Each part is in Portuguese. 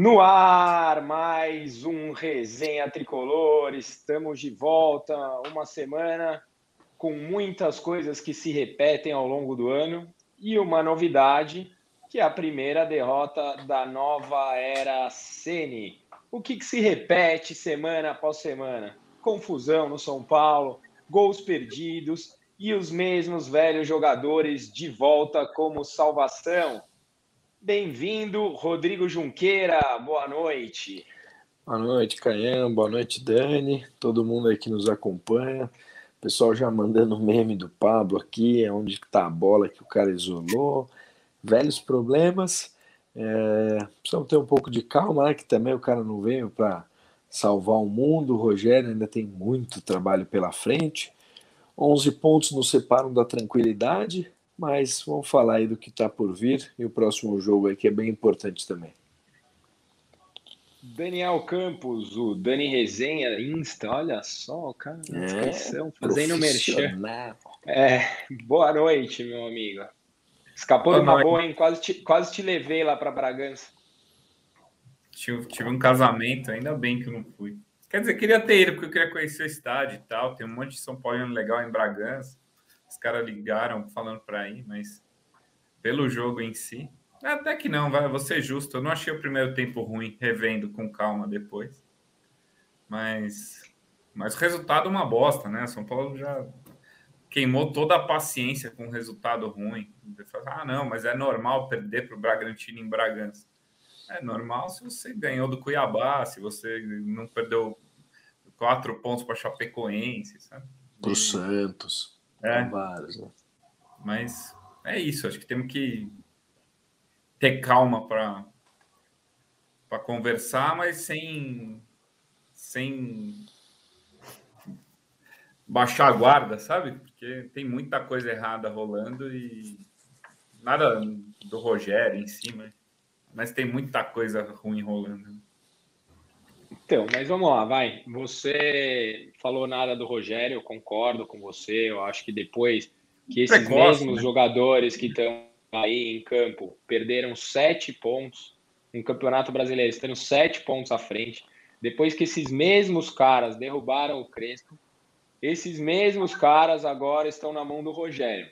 No ar, mais um Resenha Tricolor. Estamos de volta, uma semana com muitas coisas que se repetem ao longo do ano e uma novidade, que é a primeira derrota da nova era Sene. O que, que se repete semana após semana? Confusão no São Paulo, gols perdidos e os mesmos velhos jogadores de volta como salvação. Bem-vindo, Rodrigo Junqueira. Boa noite. Boa noite, Caian. Boa noite, Dani. Todo mundo aí que nos acompanha. O pessoal já mandando meme do Pablo aqui, é onde está a bola que o cara isolou. Velhos problemas. É, precisamos ter um pouco de calma, né? Que também o cara não veio para salvar o mundo. O Rogério ainda tem muito trabalho pela frente. 11 pontos nos separam da tranquilidade. Mas vamos falar aí do que está por vir e o próximo jogo aí que é bem importante também. Daniel Campos, o Dani Resenha Insta, olha só, cara, é, fazendo merchan. É, boa noite, meu amigo. Escapou boa de uma noite. boa, hein? Quase te, quase te levei lá para Bragança. Tive, tive um casamento, ainda bem que eu não fui. Quer dizer, queria ter ido, porque eu queria conhecer o estádio e tal. Tem um monte de São Paulo legal em Bragança. Caras ligaram falando para ir, mas pelo jogo em si, até que não, vai, vou ser justo. Eu não achei o primeiro tempo ruim, revendo com calma depois. Mas, mas o resultado é uma bosta, né? São Paulo já queimou toda a paciência com o resultado ruim. Ah, não, mas é normal perder para o Bragantino em Bragança. É normal se você ganhou do Cuiabá, se você não perdeu quatro pontos para Chapecoense, sabe? Para o Santos. É. Vários, né? Mas é isso, acho que temos que ter calma para conversar, mas sem sem baixar a guarda, sabe? Porque tem muita coisa errada rolando e nada do Rogério em cima, mas tem muita coisa ruim rolando. Então, mas vamos lá, vai. Você falou nada do Rogério, eu concordo com você. Eu acho que depois que esses Precoce, mesmos né? jogadores que estão aí em campo perderam sete pontos no Campeonato Brasileiro, estando sete pontos à frente, depois que esses mesmos caras derrubaram o Crespo, esses mesmos caras agora estão na mão do Rogério.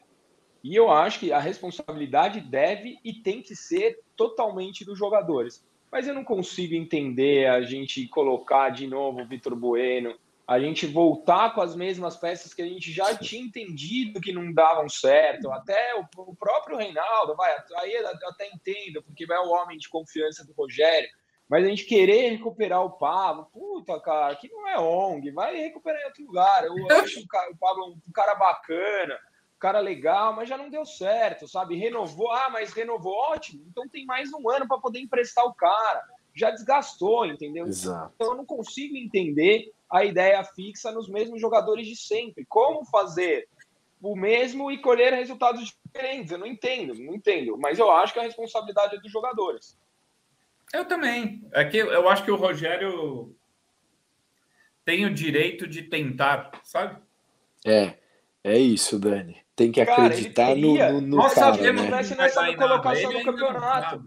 E eu acho que a responsabilidade deve e tem que ser totalmente dos jogadores mas eu não consigo entender a gente colocar de novo o Vitor Bueno, a gente voltar com as mesmas peças que a gente já tinha entendido que não davam certo, até o, próprio Reinaldo, vai, aí eu até entendo, porque é o homem de confiança do Rogério, mas a gente querer recuperar o Pablo, puta, cara, que não é ONG, vai recuperar em outro lugar. Eu acho o Pablo um cara bacana, cara legal, mas já não deu certo, sabe? Renovou, ah, mas renovou, ótimo, então tem mais um ano para poder emprestar o cara. Já desgastou, entendeu? Exato. Então eu não consigo entender a ideia fixa nos mesmos jogadores de sempre. Como fazer o mesmo e colher resultados diferentes? Eu não entendo, não entendo. Mas eu acho que a responsabilidade é dos jogadores. Eu também. É que eu acho que o Rogério tem o direito de tentar, sabe? É, é isso, Dani. Tem que cara, acreditar no, no, no Nós cara, sabemos né? nessa, nessa colocação no campeonato.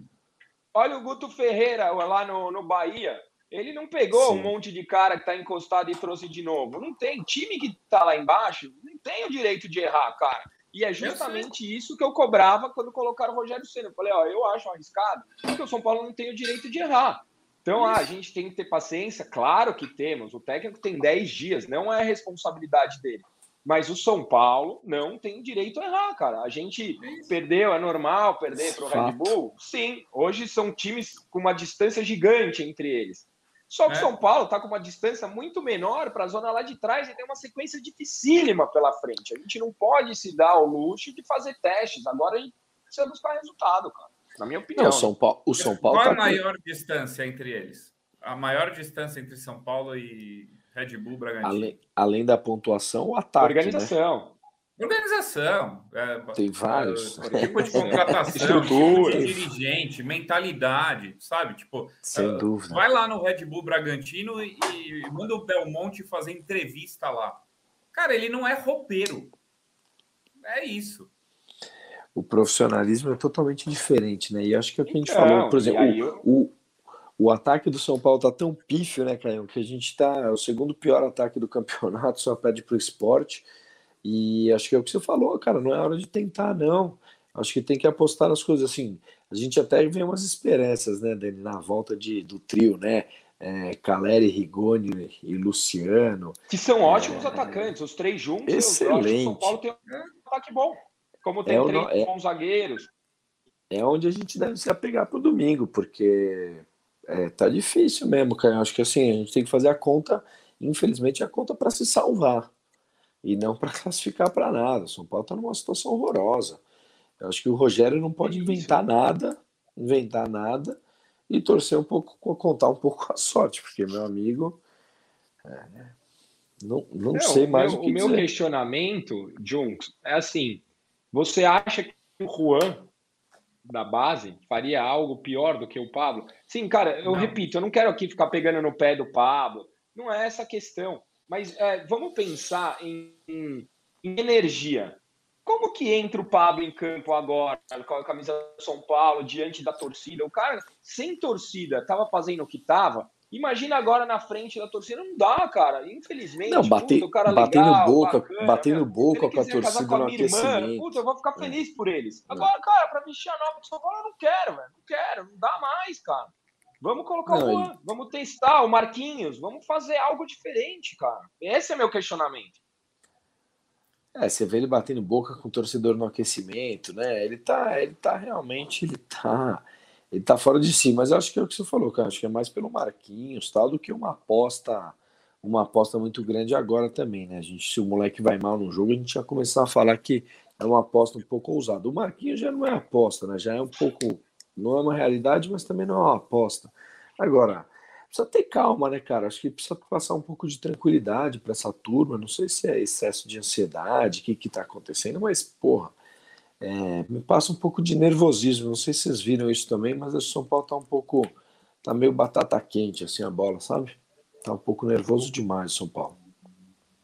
Olha o Guto Ferreira lá no, no Bahia. Ele não pegou Sim. um monte de cara que está encostado e trouxe de novo. Não tem. Time que está lá embaixo não tem o direito de errar, cara. E é justamente isso que eu cobrava quando colocaram o Rogério Senna. Eu falei, ó, eu acho arriscado, porque o São Paulo não tem o direito de errar. Então, ah, a gente tem que ter paciência, claro que temos. O técnico tem 10 dias, não é responsabilidade dele. Mas o São Paulo não tem direito a errar, cara. A gente perdeu, é normal perder para o Red Bull? Sim. Hoje são times com uma distância gigante entre eles. Só que o é. São Paulo está com uma distância muito menor para a zona lá de trás e tem uma sequência dificílima pela frente. A gente não pode se dar o luxo de fazer testes. Agora a gente precisa buscar resultado, cara. Na minha opinião. Não, o São Paulo, o São Paulo Qual tá a maior com... distância entre eles? A maior distância entre São Paulo e Red Bull, Bragantino. Além, além da pontuação, o ataque. Organização. Né? Organização. É, Tem vários. É, tipo de contratação, tipo de dirigente, mentalidade, sabe? Tipo, Sem uh, dúvida. Vai lá no Red Bull Bragantino e, e manda o Belmonte fazer entrevista lá. Cara, ele não é roupeiro. É isso. O profissionalismo é totalmente diferente, né? E acho que é o que a gente então, falou, por exemplo, o, o, o ataque do São Paulo tá tão pífio, né, Caio, que a gente tá. É o segundo pior ataque do campeonato, só pede pro esporte. E acho que é o que você falou, cara, não é hora de tentar, não. Acho que tem que apostar nas coisas assim. A gente até vê umas esperanças, né, Dani, na volta de, do trio, né? É, Caleri, Rigoni e Luciano. Que são ótimos é, atacantes, os três juntos. Excelente. São Paulo tem um ataque bom. Como tem é três é, bons zagueiros. É onde a gente deve se apegar para o domingo, porque é, tá difícil mesmo, cara. Acho que assim, a gente tem que fazer a conta, infelizmente, a conta para se salvar e não para classificar para nada. São Paulo está numa situação horrorosa. Eu acho que o Rogério não pode inventar nada, inventar nada e torcer um pouco, contar um pouco a sorte, porque meu amigo, é, não, não, não, sei mais meu, o que O meu questionamento, Junks, é assim: você acha que o Juan da base faria algo pior do que o Pablo? Sim, cara, eu não. repito, eu não quero aqui ficar pegando no pé do Pablo. Não é essa a questão. Mas é, vamos pensar em, em, em energia. Como que entra o Pablo em campo agora, com a camisa do São Paulo, diante da torcida? O cara, sem torcida, estava fazendo o que estava. Imagina agora na frente da torcida. Não dá, cara. Infelizmente. Não, bater, puta, cara batendo legal, boca, bacana, batendo boca com a torcida com a no aquecimento. Puta, eu vou ficar feliz por eles. Agora, cara, para vestir a nova do São Paulo, eu não quero, velho. Não quero. Não dá mais, cara. Vamos colocar não, o Juan, vamos testar o Marquinhos, vamos fazer algo diferente, cara. Esse é meu questionamento. É, você vê ele batendo boca com o torcedor no aquecimento, né? Ele tá, ele tá realmente, ele tá, ele tá fora de si, mas eu acho que é o que você falou, cara. Acho que é mais pelo Marquinhos, tal, do que uma aposta, uma aposta muito grande agora também, né? A gente, se o moleque vai mal no jogo, a gente já começar a falar que é uma aposta um pouco ousada. O Marquinhos já não é aposta, né? Já é um pouco, não é uma realidade, mas também não é uma aposta. Agora, precisa ter calma, né, cara? Acho que precisa passar um pouco de tranquilidade para essa turma. Não sei se é excesso de ansiedade, o que está acontecendo, mas, porra, é, me passa um pouco de nervosismo. Não sei se vocês viram isso também, mas o São Paulo tá um pouco. tá meio batata quente, assim, a bola, sabe? Tá um pouco nervoso demais o São Paulo.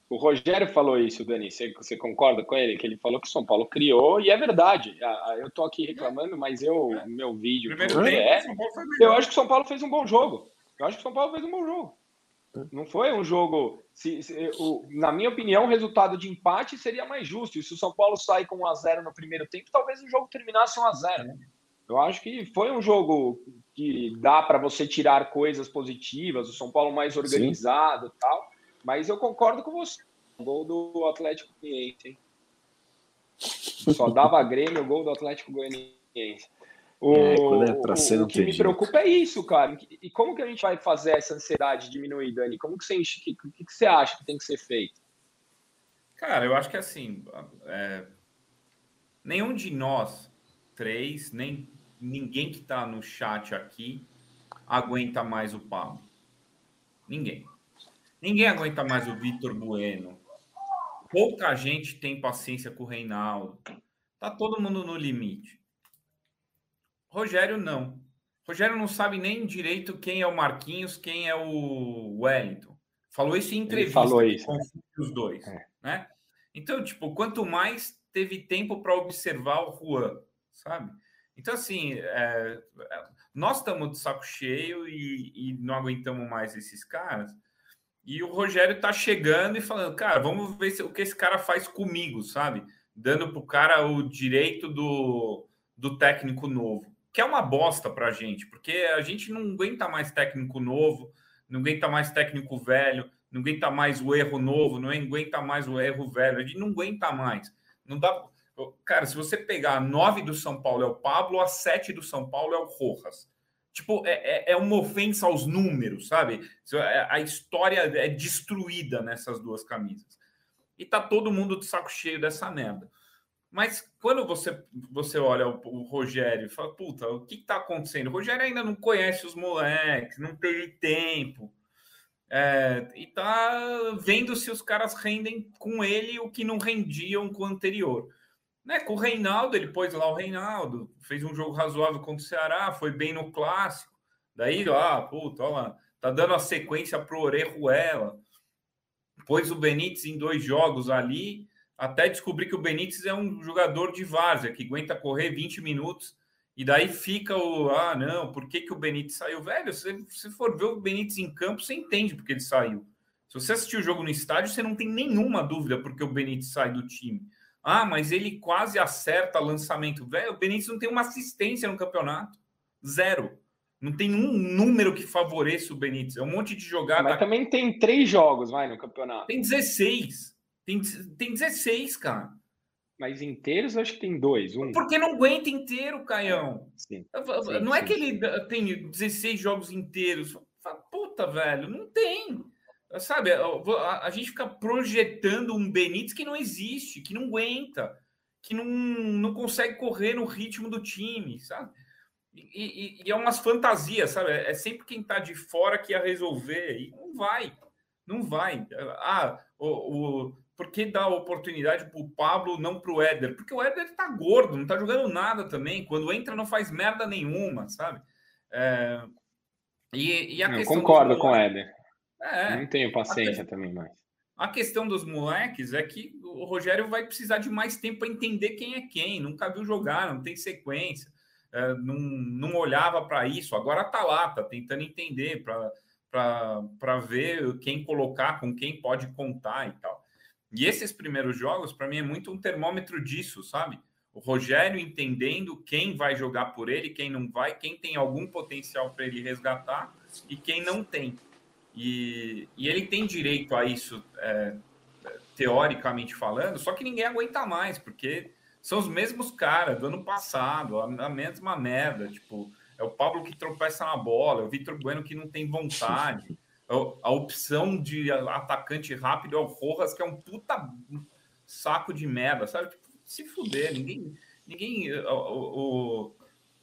O Rogério falou isso, Dani. Você, você, concorda com ele? Que ele falou que o São Paulo criou, e é verdade. Eu tô aqui reclamando, mas eu, meu vídeo. Primeiro é, eu acho que o São Paulo fez um bom jogo. Eu acho que o São Paulo fez um bom jogo. Não foi um jogo. Se, se, o, na minha opinião, o resultado de empate seria mais justo. E se o São Paulo sair com 1x0 no primeiro tempo, talvez o jogo terminasse 1x0. Eu acho que foi um jogo que dá para você tirar coisas positivas, o São Paulo mais organizado e tal. Mas eu concordo com você. O gol do Atlético Goianiense, Só dava Grêmio o gol do Atlético Goianiense. O, é, quando é pra ser, o, o que me jeito. preocupa é isso, cara. E como que a gente vai fazer essa ansiedade diminuir, Dani? Como que você, que, que, que você acha que tem que ser feito? Cara, eu acho que assim, é, nenhum de nós três, nem ninguém que está no chat aqui aguenta mais o Pablo. Ninguém. Ninguém aguenta mais o Vitor Bueno. Pouca gente tem paciência com o Reinaldo. Tá todo mundo no limite. Rogério não. Rogério não sabe nem direito quem é o Marquinhos, quem é o Wellington. Falou isso em entrevista. Ele falou isso. os dois, é. né? Então, tipo, quanto mais teve tempo para observar o Juan, sabe? Então, assim, é, nós estamos de saco cheio e, e, não aguentamos mais esses caras. E o Rogério tá chegando e falando, cara, vamos ver se, o que esse cara faz comigo, sabe? Dando pro cara o direito do, do técnico novo que é uma bosta para a gente, porque a gente não aguenta mais técnico novo, não aguenta mais técnico velho, não aguenta mais o erro novo, não aguenta mais o erro velho, a gente não aguenta mais. Não dá. Cara, se você pegar a nove do São Paulo é o Pablo, a sete do São Paulo é o Rojas. Tipo, é, é, é uma ofensa aos números, sabe? É, a história é destruída nessas duas camisas. E tá todo mundo de saco cheio dessa merda. Mas quando você, você olha o, o Rogério e fala, puta, o que está acontecendo? O Rogério ainda não conhece os moleques, não teve tempo. É, e tá vendo se os caras rendem com ele o que não rendiam com o anterior. Né, com o Reinaldo, ele pôs lá o Reinaldo, fez um jogo razoável contra o Ceará, foi bem no clássico. Daí, ah, puta, olha lá, tá dando a sequência pro Orejuela. Pôs o Benítez em dois jogos ali, até descobrir que o Benítez é um jogador de várzea, que aguenta correr 20 minutos E daí fica o, ah, não, por que, que o Benítez saiu? Velho, se você for ver o Benítez em campo, você entende porque ele saiu. Se você assistir o jogo no estádio, você não tem nenhuma dúvida porque o Benítez sai do time. Ah, mas ele quase acerta lançamento. Velho, o Benítez não tem uma assistência no campeonato. Zero. Não tem um número que favoreça o Benítez. É um monte de jogada. Mas também tem três jogos, vai, no campeonato. Tem 16. Tem, tem 16, cara. Mas inteiros eu acho que tem dois. Um. Porque não aguenta inteiro, Caião. Sim. sim não é sim. que ele tem 16 jogos inteiros. Puta, velho, não tem. Sabe, a, gente fica projetando um Benítez que não existe, que não aguenta, que não, não consegue correr no ritmo do time, sabe? E, e, e é umas fantasias, sabe? É sempre quem tá de fora que ia resolver, e não vai, não vai. Ah, o, o por que dar oportunidade para o Pablo, não para o Éder? Porque o Éder tá gordo, não tá jogando nada também. Quando entra, não faz merda nenhuma, sabe? É... E, e a questão concordo com o Éder. É, não tenho paciência a também mais. A questão dos moleques é que o Rogério vai precisar de mais tempo para entender quem é quem. Nunca viu jogar, não tem sequência, é, não, não olhava para isso. Agora tá lá, tá tentando entender para ver quem colocar, com quem pode contar e tal. E esses primeiros jogos, para mim, é muito um termômetro disso, sabe? O Rogério entendendo quem vai jogar por ele, quem não vai, quem tem algum potencial para ele resgatar e quem não tem. E, e ele tem direito a isso, é, teoricamente falando, só que ninguém aguenta mais, porque são os mesmos caras do ano passado, a, mesma merda. Tipo, é o Pablo que tropeça na bola, é o Vitor Bueno que não tem vontade. É a opção de atacante rápido é o Rojas, que é um puta saco de merda, sabe? Tipo, se fuder, ninguém. ninguém o,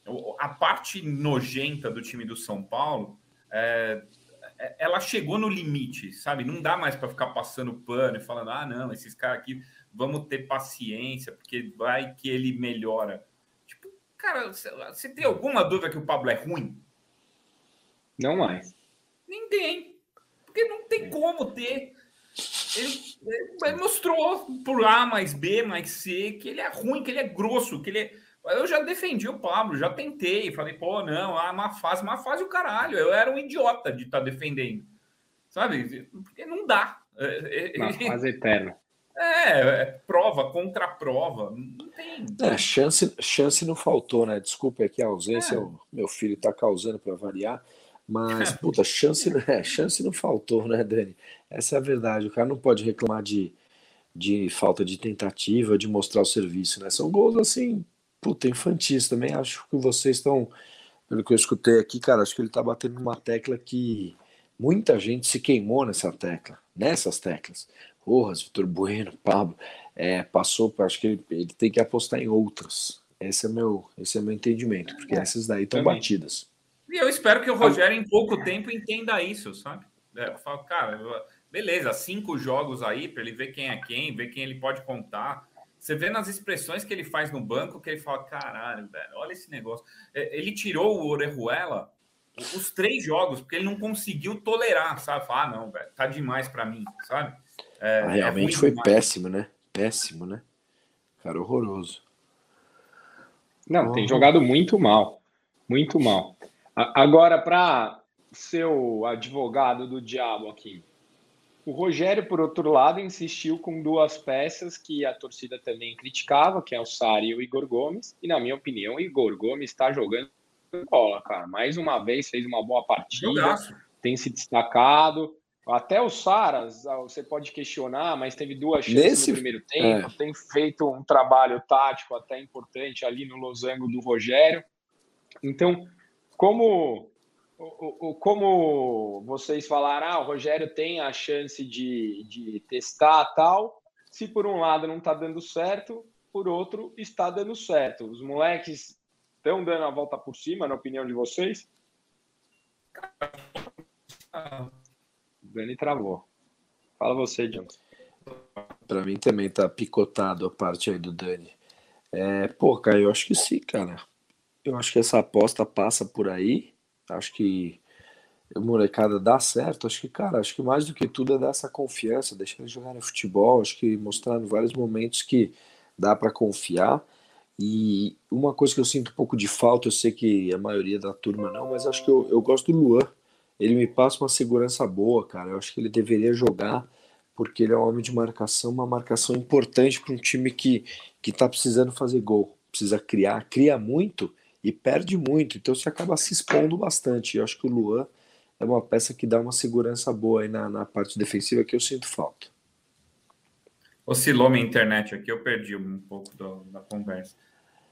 o, a parte nojenta do time do São Paulo é, ela chegou no limite, sabe? Não dá mais para ficar passando pano e falando, ah, não, esses caras aqui, vamos ter paciência, porque vai que ele melhora. Tipo, cara, você tem alguma dúvida que o Pablo é ruim? Não mais. Ninguém. Porque não tem como ter. Ele, ele, mostrou por A mais B mais C que ele é ruim, que ele é grosso, que ele é eu já defendi o Pablo, já tentei, falei, pô, não, ah, má fase, má fase o caralho. Eu era um idiota de estar tá defendendo. Sabe? Porque não dá. É, é, uma fase eterna. É, é, prova contra prova. Não tem. É, chance, chance não faltou, né? Desculpa aqui a ausência, é. o meu filho está causando para variar. Mas, puta, chance, é, chance não faltou, né, Dani? Essa é a verdade. O cara não pode reclamar de, de falta de tentativa, de mostrar o serviço, né? São gols assim, puta, infantis também. Acho que vocês estão, pelo que eu escutei aqui, cara, acho que ele tá batendo numa tecla que muita gente se queimou nessa tecla, nessas teclas. Rojas, Vitor Bueno, Pablo, é, passou, acho que ele, ele, tem que apostar em outras. Esse é meu, esse é meu entendimento, porque é, essas daí estão batidas. E eu espero que o Rogério, em pouco tempo, entenda isso, sabe? É, eu falo, cara, beleza, cinco jogos aí para ele ver quem é quem, ver quem ele pode contar. Você vê nas expressões que ele faz no banco que ele fala: caralho, velho, olha esse negócio. É, ele tirou o Orejuela os três jogos, porque ele não conseguiu tolerar, sabe? Falar, ah, não, velho, tá demais para mim, sabe? É, ah, realmente é foi demais. péssimo, né? Péssimo, né? Cara, horroroso. Não, tem jogado muito mal. Muito mal. Agora, para ser o advogado do diabo aqui, o Rogério, por outro lado, insistiu com duas peças que a torcida também criticava, que é o Sari e o Igor Gomes. E, na minha opinião, o Igor Gomes está jogando bola, cara. Mais uma vez fez uma boa partida, Jogaço. tem se destacado. Até o Saras, ah, você pode questionar, mas teve duas chances Nesse... no primeiro tempo. É. Tem feito um trabalho tático até importante ali no losango do Rogério. Então, como como vocês falaram, ah, o Rogério tem a chance de, de testar tal. Se por um lado não está dando certo, por outro está dando certo. Os moleques estão dando a volta por cima, na opinião de vocês? O Dani travou. Fala você, John. Para mim também tá picotado a parte aí do Dani. É, pô, cara, eu acho que sim, cara. Eu acho que essa aposta passa por aí. Acho que o molecada dá certo. Acho que, cara, acho que mais do que tudo é dar essa confiança, deixar eles jogarem futebol. Acho que mostrando vários momentos que dá para confiar. E uma coisa que eu sinto um pouco de falta, eu sei que a maioria da turma não, mas acho que eu, eu gosto do Luan. Ele me passa uma segurança boa, cara. Eu acho que ele deveria jogar, porque ele é um homem de marcação, uma marcação importante para um time que, que tá precisando fazer gol, precisa criar, cria muito e perde muito, então você acaba se expondo bastante. Eu acho que o Luan é uma peça que dá uma segurança boa aí na, na parte defensiva que eu sinto falta. Oscilou minha internet aqui, eu perdi um pouco do, da conversa.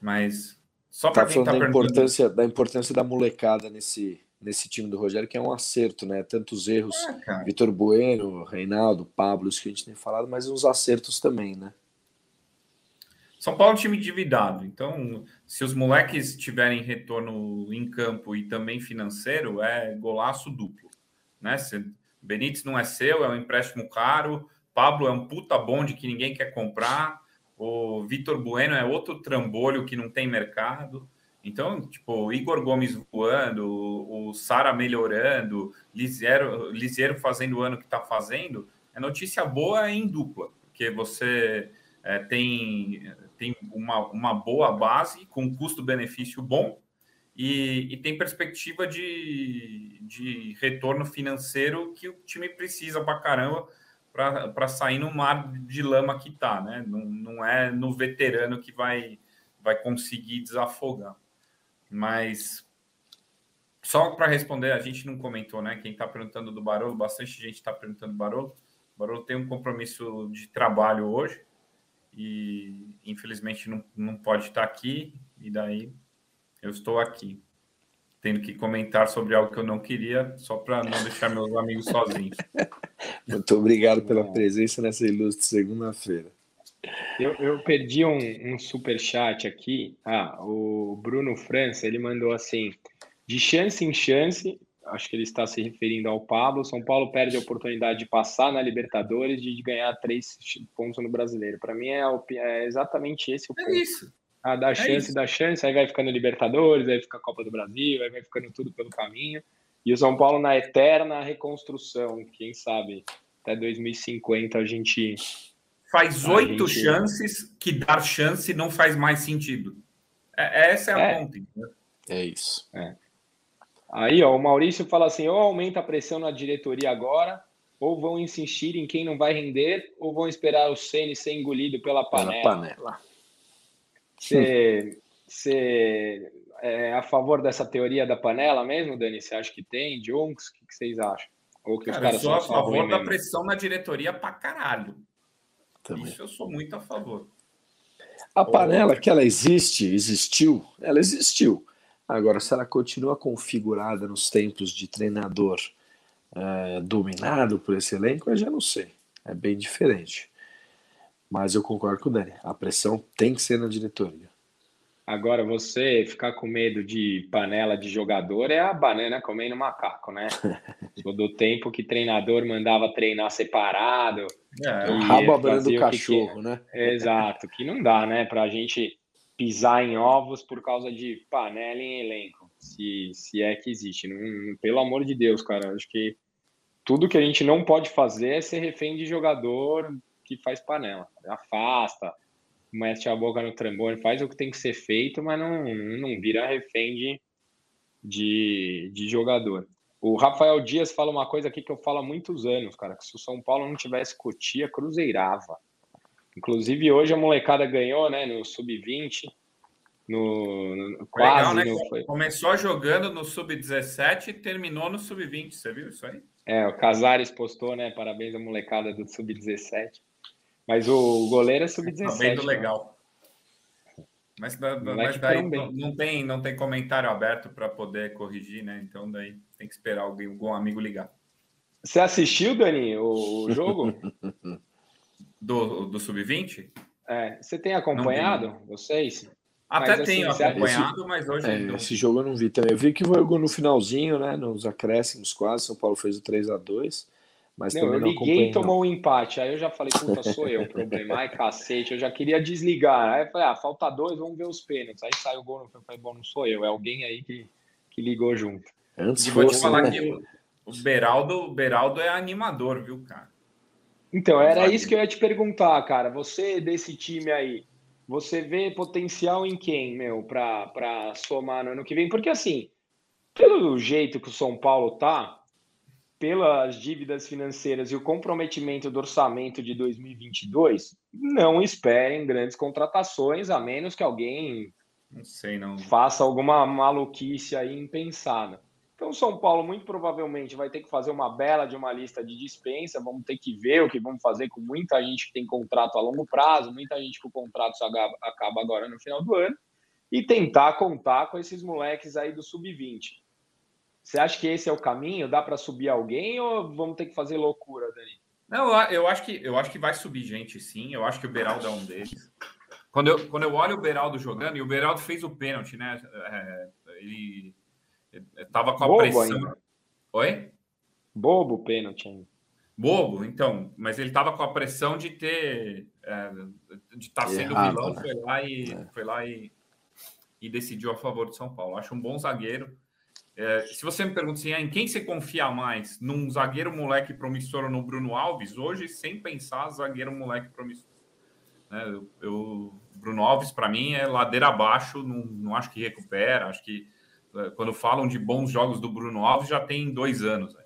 Mas só para tá quem tá da importância da importância da molecada nesse nesse time do Rogério, que é um acerto, né? Tantos erros, é, Vitor Bueno, Reinaldo, Pablo, isso que a gente tem falado, mas uns acertos também, né? São Paulo é um time endividado, então se os moleques tiverem retorno em campo e também financeiro, é golaço duplo, né? Se Benítez não é seu, é um empréstimo caro, Pablo é um puta bonde que ninguém quer comprar, o Vitor Bueno é outro trambolho que não tem mercado. Então, tipo, Igor Gomes voando, o Sara melhorando, Liseiro, Liseiro fazendo o ano que está fazendo, é notícia boa em dupla, porque você é, tem, tem uma, uma boa base com custo-benefício bom e, e, tem perspectiva de, de retorno financeiro que o time precisa para caramba para sair no mar de lama que está, né? Não, não é no veterano que vai, vai conseguir desafogar. Mas só para responder, a gente não comentou, né? Quem está perguntando do Barolo, bastante gente está perguntando do Barolo. O Barolo tem um compromisso de trabalho hoje e infelizmente não, não pode estar aqui, e daí eu estou aqui, tendo que comentar sobre algo que eu não queria, só para não deixar meus amigos sozinhos. Muito obrigado pela presença nessa ilustre segunda-feira. Eu, eu, perdi um, um super chat aqui. Ah, o Bruno França ele mandou assim: de chance em chance, acho que ele está se referindo ao Pablo. São Paulo perde a oportunidade de passar na Libertadores e de ganhar três pontos no Brasileiro. Para mim é, é, exatamente esse o é ponto. É isso. Ah, dá é chance, isso. dá chance, aí vai ficando Libertadores, aí fica a Copa do Brasil, aí vai ficando tudo pelo caminho. E o São Paulo na eterna reconstrução, quem sabe até 2050 a gente. Faz oito gente... chances que dar chance não faz mais sentido. É, essa é a é. conta. É isso. É. Aí, ó, o Maurício fala assim: ou aumenta a pressão na diretoria agora, ou vão insistir em quem não vai render, ou vão esperar o Ceni ser engolido pela panela. Pela panela. Você, você é a favor dessa teoria da panela mesmo, Dani? Você acha que tem? Junks? O que, que vocês acham? Ou que Cara, os caras eu sou a favor da mesmo? pressão na diretoria pra caralho. Também. Isso eu sou muito a favor. A panela que ela existe, existiu, ela existiu. Agora, se ela continua configurada nos tempos de treinador é, dominado por esse elenco, eu já não sei. É bem diferente. Mas eu concordo com o Dani. A pressão tem que ser na diretoria. Agora, você ficar com medo de panela de jogador é a banana comendo macaco, né? do tempo que treinador mandava treinar separado. É, o rabo abrindo do cachorro, que... né? Exato, que não dá, né? Pra gente pisar em ovos por causa de panela em elenco, se, se é que existe. Não, pelo amor de Deus, cara, acho que tudo que a gente não pode fazer é ser refém de jogador que faz panela. Afasta, mete a boca no trambone, faz o que tem que ser feito, mas não, não vira refém de, de, de jogador. O Rafael Dias fala uma coisa aqui que eu falo há muitos anos, cara, que se o São Paulo não tivesse Cotia, cruzeirava. Inclusive hoje a molecada ganhou, né, no sub-20, no, no quase. Legal, né? no, Começou jogando no sub-17 e terminou no sub-20, você viu isso aí? É, o Casares postou, né, parabéns à molecada do sub-17. Mas o goleiro é sub-17. Tá vendo né? legal. Mas, mas daí não, não, tem, não tem comentário aberto para poder corrigir, né? Então daí tem que esperar alguém, algum amigo ligar. Você assistiu, Dani, o, jogo? do do Sub-20? É, você tem acompanhado, vocês? Até mas, tenho assim, acompanhado, esse, mas hoje. É, esse jogo eu não vi também. Eu vi que jogou no finalzinho, né? Nos acréscimos quase. São Paulo fez o 3 a 2 mas não, eu liguei e tomou um empate. Aí eu já falei, puta, sou eu o problema. Ai, cacete, eu já queria desligar. Aí eu falei, ah, falta dois, vamos ver os pênaltis. Aí saiu o gol, eu falei, bom, não sou eu, é alguém aí que, que ligou junto. Antes e vou te falar né? que o, o Beraldo, o Beraldo é animador, viu, cara? Então, era isso que eu ia te perguntar, cara. Você desse time aí, você vê potencial em quem, meu, para somar no ano que vem? Porque assim, pelo jeito que o São Paulo tá, pelas dívidas financeiras e o comprometimento do orçamento de 2022, não esperem grandes contratações, a menos que alguém não sei, não. faça alguma maluquice aí impensada. Então, São Paulo muito provavelmente vai ter que fazer uma bela de uma lista de dispensa. Vamos ter que ver o que vamos fazer com muita gente que tem contrato a longo prazo, muita gente que o contrato acaba agora no final do ano, e tentar contar com esses moleques aí do sub-20. Você acha que esse é o caminho? Dá para subir alguém ou vamos ter que fazer loucura, Dani? Não, eu acho que eu acho que vai subir gente, sim. Eu acho que o Beraldo é um deles. Quando eu, quando eu olho o Beraldo jogando, e o Beraldo fez o pênalti, né? É, ele Tava com a Bobo pressão. Ainda. Oi? Bobo o pênalti ainda. Bobo, então, mas ele tava com a pressão de ter é, de estar tá sendo Errado, vilão, né? foi lá e é. foi lá e, e decidiu a favor do São Paulo. Acho um bom zagueiro. É, se você me pergunta assim, ah, em quem você confia mais? Num zagueiro moleque promissor ou no Bruno Alves? Hoje, sem pensar, zagueiro moleque promissor. Né, eu, eu Bruno Alves, para mim, é ladeira abaixo, não, não acho que recupera, acho que quando falam de bons jogos do Bruno Alves, já tem dois anos. Né?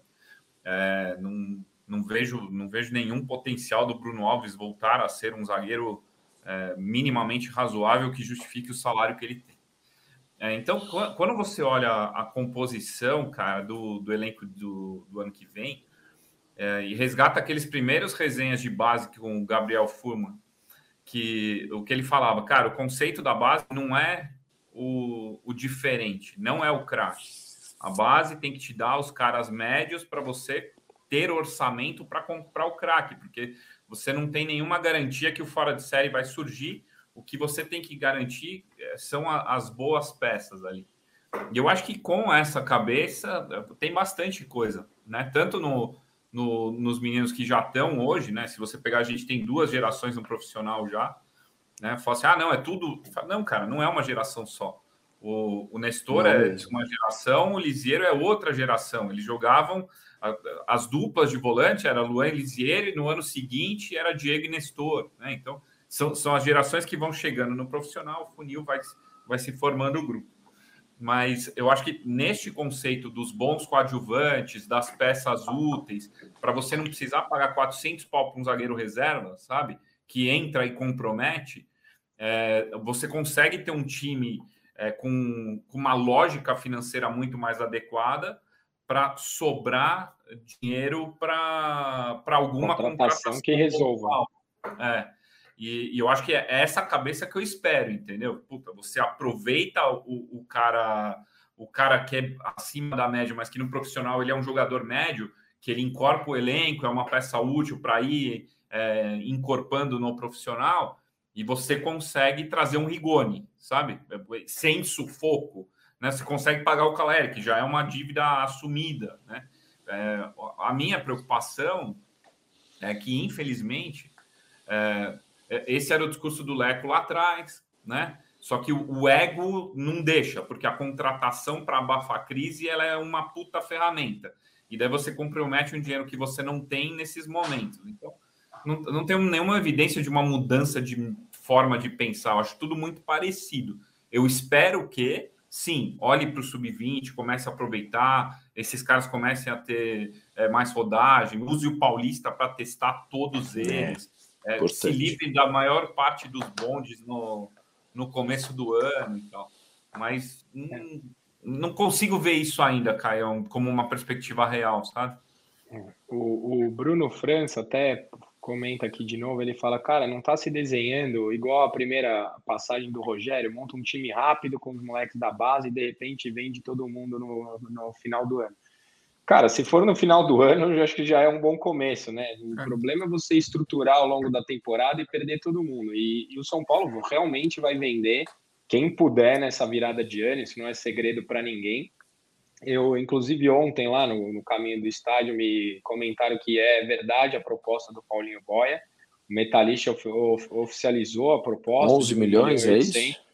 É, não, não, vejo, não vejo nenhum potencial do Bruno Alves voltar a ser um zagueiro é, minimamente razoável que justifique o salário que ele tem. É, então, quando você olha a composição, cara, do, do elenco do, do ano que vem, é, e resgata aqueles primeiros resenhas de base com o Gabriel Furman, que o que ele falava, cara, o conceito da base não é o, o diferente, não é o craque. A base tem que te dar os caras médios para você ter orçamento para comprar o craque, porque você não tem nenhuma garantia que o fora de série vai surgir. O que você tem que garantir eh, são as boas peças ali. E eu acho que com essa cabeça eh, tem bastante coisa, né? Tanto no, no, nos meninos que já estão hoje, né? Se você pegar, a gente tem duas gerações no profissional já né? Fala assim, ah, não, é tudo. Não, cara, não é uma geração só. O, o Nestor não, é de uma geração, o Lisieiro é outra geração. Eles jogavam as duplas de volante, era Luan e Lisieiro, e no ano seguinte era Diego e Nestor. Né? Então, são, são as gerações que vão chegando no profissional, o funil vai, vai se formando o grupo. Mas eu acho que neste conceito dos bons coadjuvantes, das peças úteis, para você não precisar pagar 400 pau para um zagueiro reserva, sabe? Que entra e compromete, é, você consegue ter um time é, com, com, uma lógica financeira muito mais adequada para sobrar dinheiro para alguma contratação, que resolva. É, e, e, eu acho que é essa cabeça que eu espero, entendeu? Puta, você aproveita o, o cara o cara que é acima da média, mas que no profissional ele é um jogador médio, que ele incorpora o elenco, é uma peça útil para ir é, encorpando no profissional e você consegue trazer um Rigoni, sabe? Sem sufoco. Né? Você consegue pagar o Caleri, que já é uma dívida assumida. Né? É, a minha preocupação é que, infelizmente, é, esse era o discurso do Leco lá atrás, né? Só que o, ego não deixa, porque a contratação para abafar a crise ela é uma puta ferramenta. E daí você compromete um dinheiro que você não tem nesses momentos. Então, não, não tenho nenhuma evidência de uma mudança de forma de pensar. Eu acho tudo muito parecido. Eu espero que, sim, olhe para o sub-20, comece a aproveitar, esses caras comecem a ter é, mais rodagem, use o Paulista para testar todos é, eles, é, é, se livre da maior parte dos bondes no, no começo do ano e tal. Mas não, não consigo ver isso ainda, Caio, como uma perspectiva real, sabe? O, o Bruno França até comenta aqui de novo, ele fala, cara, não tá se desenhando igual a primeira passagem do Rogério, monta um time rápido com os moleques da base e de repente vende todo mundo no, no final do ano. Cara, se for no final do ano, eu acho que já é um bom começo, né? O é. problema é você estruturar ao longo da temporada e perder todo mundo. E, e o São Paulo realmente vai vender quem puder nessa virada de ano, isso não é segredo para ninguém. Eu, inclusive, ontem lá no, no, caminho do estádio me comentaram que é verdade a proposta do Paulinho Boia. O Metalista of, of, oficializou a proposta. 11 milhões, é isso?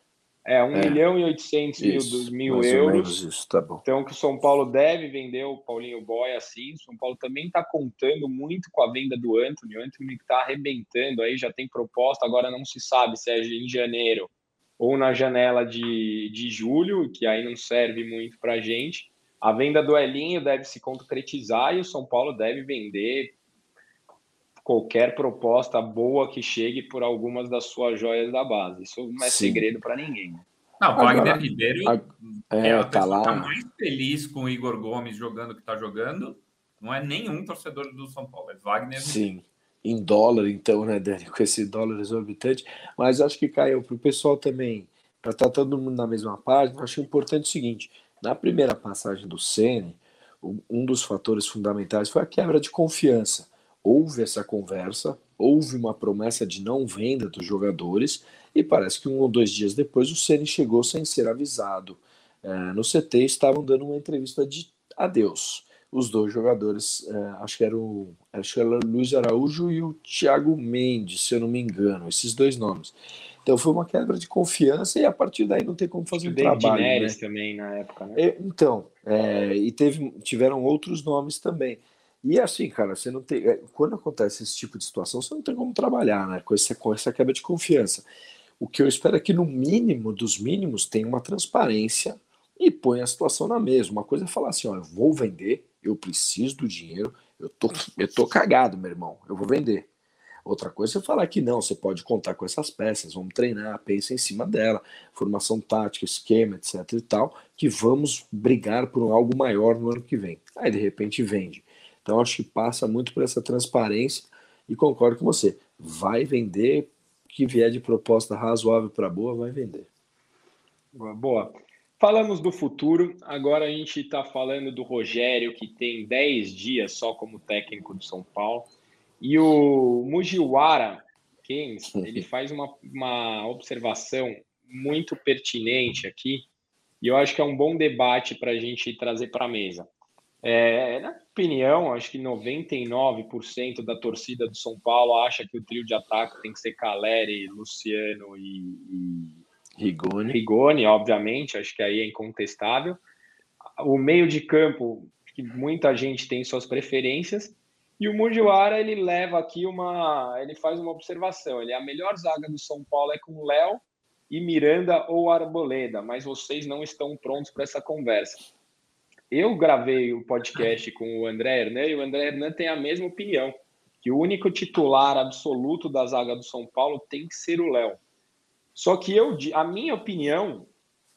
É, 1 é. milhão e 800 isso, mil, mil euros. Isso, tá. Então, que o São Paulo deve vender o Paulinho Boy assim. O São Paulo também está contando muito com a venda do Anthony. O Anthony está arrebentando aí, já tem proposta. Agora não se sabe se é em janeiro ou na janela de, de julho, que aí não serve muito para a gente. A venda do Elinho deve se concretizar e o São Paulo deve vender qualquer proposta boa que chegue por algumas das suas joias da base. Isso não é Sim. segredo para ninguém. Não, o Wagner Ribeiro a, é, é a tá lá. Tá mais feliz com o Igor Gomes jogando o que está jogando. Não é nenhum torcedor do São Paulo, é Wagner Sim. Ribeiro. Em dólar, então, né, Dani? Com esse dólar exorbitante. Mas acho que caiu para o pessoal também, para estar tá todo mundo na mesma página, acho importante o seguinte: na primeira passagem do Sene, um dos fatores fundamentais foi a quebra de confiança houve essa conversa, houve uma promessa de não venda dos jogadores, e parece que um ou dois dias depois o Ceni chegou sem ser avisado. É, no CT estavam dando uma entrevista de adeus. Os dois jogadores, é, acho, que era o, acho que era o Luiz Araújo e o Thiago Mendes, se eu não me engano, esses dois nomes. Então foi uma quebra de confiança e a partir daí não tem como fazer um trabalho. Neres né? também na época, né? É, então, é, e teve, tiveram outros nomes também. E assim, cara, você não tem. É, quando acontece esse tipo de situação, você não tem como trabalhar, né? Com essa, com essa quebra de confiança. O que eu espero é que, no mínimo dos mínimos, tenha uma transparência e ponha a situação na mesma. Uma coisa é falar assim: ó, eu vou vender, eu preciso do dinheiro, eu tô, eu tô cagado, meu irmão, eu vou vender. Outra coisa é falar que não, você pode contar com essas peças, vamos treinar, pensa em cima dela, formação tática, esquema, etc e tal, que vamos brigar por algo maior no ano que vem. Aí de repente vende. Então acho que passa muito por essa transparência e concordo com você. Vai vender, que vier de proposta razoável para boa, vai vender. Boa. Falamos do futuro, agora a gente está falando do Rogério, que tem 10 dias só como técnico do São Paulo. E o Mujiwara Keynes, ele faz uma, uma observação muito pertinente aqui, e eu acho que é um bom debate para a gente trazer para a mesa. É, na opinião, acho que 99% da torcida do São Paulo acha que o trio de ataque tem que ser Caleri, Luciano e, e Rigoni. Rigoni, obviamente, acho que aí é incontestável. O meio de campo, que muita gente tem suas preferências, e o Mujiwara, ele leva aqui uma, ele faz uma observação, ele a melhor zaga do São Paulo é com Léo e Miranda ou Arboleda, mas vocês não estão prontos para essa conversa eu gravei o podcast com o André Hernan e o André Hernan tem a mesma opinião, que o único titular absoluto da zaga do São Paulo tem que ser o Léo. Só que eu, a minha opinião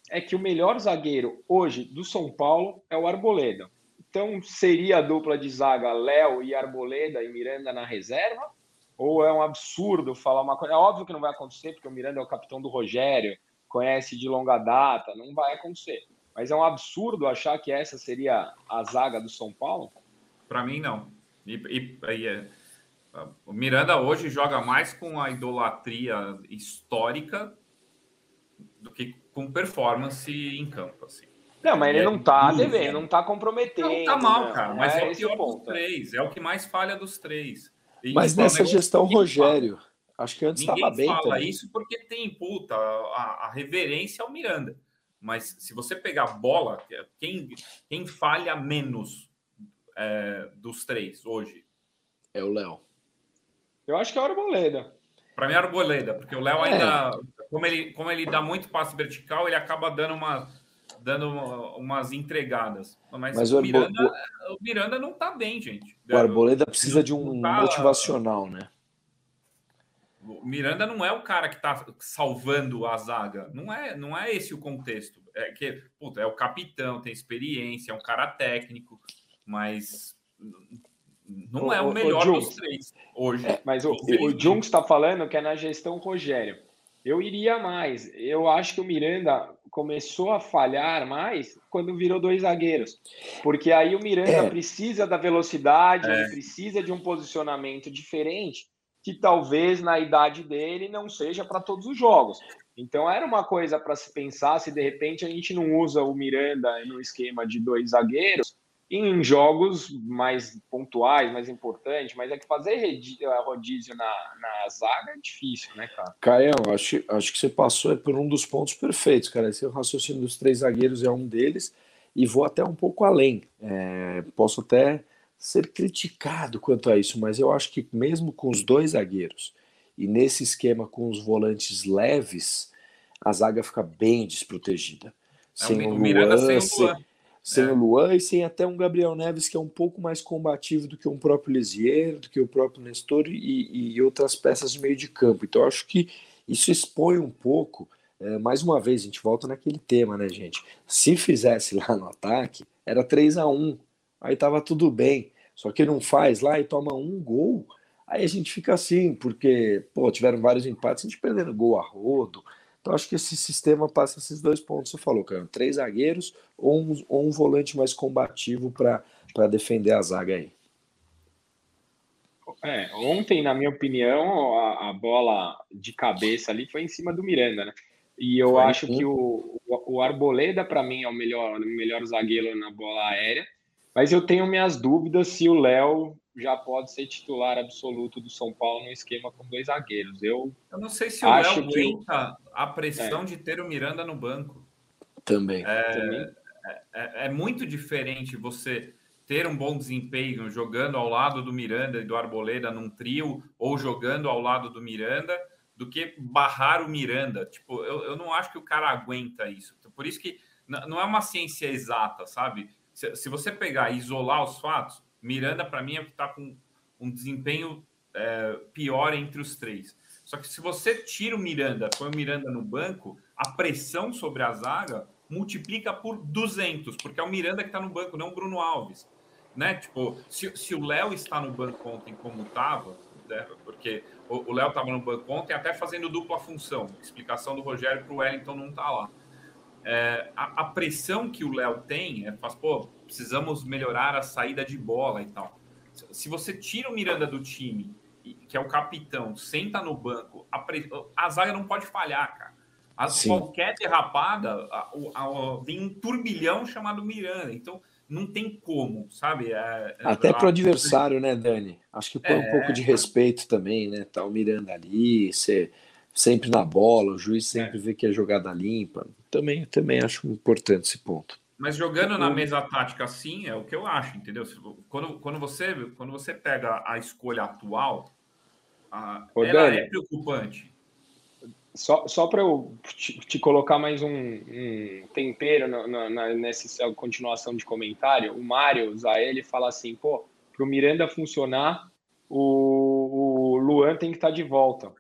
é que o melhor zagueiro hoje do São Paulo é o Arboleda. Então seria a dupla de zaga Léo e Arboleda e Miranda na reserva? Ou é um absurdo falar uma coisa? É óbvio que não vai acontecer, porque o Miranda é o capitão do Rogério, conhece de longa data, não vai acontecer. Mas é um absurdo achar que essa seria a zaga do São Paulo? Para mim, não. E, e, e é, o Miranda hoje joga mais com a idolatria histórica do que com performance em campo. Assim. Não, mas ele é não tá devendo, não tá comprometendo. Não tá mal, cara, mas é, é o pior ponto, dos três, é o que mais falha dos três. E mas nessa gestão, Rogério, fala. acho que antes estava bem. Ninguém fala isso porque tem, puta, a, a reverência ao Miranda. Mas se você pegar bola, quem, quem falha menos é, dos três hoje? É o Léo. Eu acho que é o Arboleda. Para mim é o Arboleda, porque o Léo é. ainda, como, ele, como ele dá muito passe vertical, ele acaba dando uma dando umas entregadas. Mas, Mas o, Miranda, o Miranda não está bem, gente. O Arboleda precisa de um tá, motivacional, né? O Miranda não é o cara que está salvando a zaga. Não é, não é esse o contexto. É que, puta, é o capitão, tem experiência, é um cara técnico, mas não é o melhor o dos três hoje. É, mas o, o Junks está falando que é na gestão Rogério. Eu iria mais. Eu acho que o Miranda começou a falhar mais quando virou dois zagueiros. Porque aí o Miranda é. precisa da velocidade, é. ele precisa de um posicionamento diferente que talvez na idade dele não seja para todos os jogos. Então era uma coisa para se pensar se de repente a gente não usa o Miranda no esquema de dois zagueiros em jogos mais pontuais, mais importantes, mas é que fazer rodízio na, na zaga é difícil, né, cara? Caião, acho, acho que você passou por um dos pontos perfeitos, cara. Esse raciocínio dos três zagueiros é um deles, e vou até um pouco além. É, posso até ser criticado quanto a isso, mas eu acho que mesmo com os dois zagueiros e nesse esquema com os volantes leves, a zaga fica bem desprotegida. É, sem o, Miranda sem o Luan. Sem é. o Luan e sem até um Gabriel Neves que é um pouco mais combativo do que um próprio Lisieiro, do que o próprio Nestor e, e outras peças de meio de campo. Então acho que isso expõe um pouco. É, mais uma vez, a gente volta naquele tema, né, gente? Se fizesse lá no ataque, era 3 a 1 aí tava tudo bem. Só que não faz lá e toma um gol, aí a gente fica assim, porque pô, tiveram vários empates, a gente perdendo gol a rodo, então acho que esse sistema passa esses dois pontos que você falou, cara. Três zagueiros ou um, ou um volante mais combativo para defender a zaga aí. É, ontem, na minha opinião, a, a, bola de cabeça ali foi em cima do Miranda, né? E eu foi, acho sim. que o, o, o Arboleda, para mim, é o melhor, o melhor zagueiro na bola aérea. Mas eu tenho minhas dúvidas se o Léo já pode ser titular absoluto do São Paulo no esquema com dois zagueiros. Eu, eu não sei se o Léo aguenta que... a pressão é. de ter o Miranda no banco. Também. É, Também. É, é, é, muito diferente você ter um bom desempenho jogando ao lado do Miranda e do Arboleda num trio ou jogando ao lado do Miranda do que barrar o Miranda. Tipo, eu, eu não acho que o cara aguenta isso. Por isso que não é uma ciência exata, sabe? Se, se você pegar e isolar os fatos, Miranda, para mim, é que está com um desempenho é, pior entre os três. Só que se você tira o Miranda, põe o Miranda no banco, a pressão sobre a zaga multiplica por 200, porque é o Miranda que está no banco, não o Bruno Alves. Né? Tipo, se, se o Léo está no banco ontem como estava, né? porque o Léo estava no banco ontem até fazendo dupla função, explicação do Rogério para o Wellington não tá lá. É, a, a, pressão que o Léo tem é, faz, pô, precisamos melhorar a saída de bola e tal. Se você tira o Miranda do time, que é o capitão, senta no banco, a, a zaga não pode falhar, cara. A, qualquer derrapada, a, vem um turbilhão chamado Miranda. Então, não tem como, sabe? É, é Até para o adversário, né, Dani? Acho que põe é, um pouco de respeito também, né? Tá o Miranda ali, ser sempre na bola, o juiz sempre é. vê que é jogada limpa. Também, também acho importante esse ponto. Mas jogando na mesa tática assim é o que eu acho, entendeu? Quando, quando, você, quando você pega a escolha atual, a, Ô, ela Dani, é preocupante. Só, só para eu te, te, colocar mais um, um tempero no, no, na, nessa continuação de comentário, o Mário ele fala assim: pô, para o Miranda funcionar, o, o Luan tem que estar tá de volta.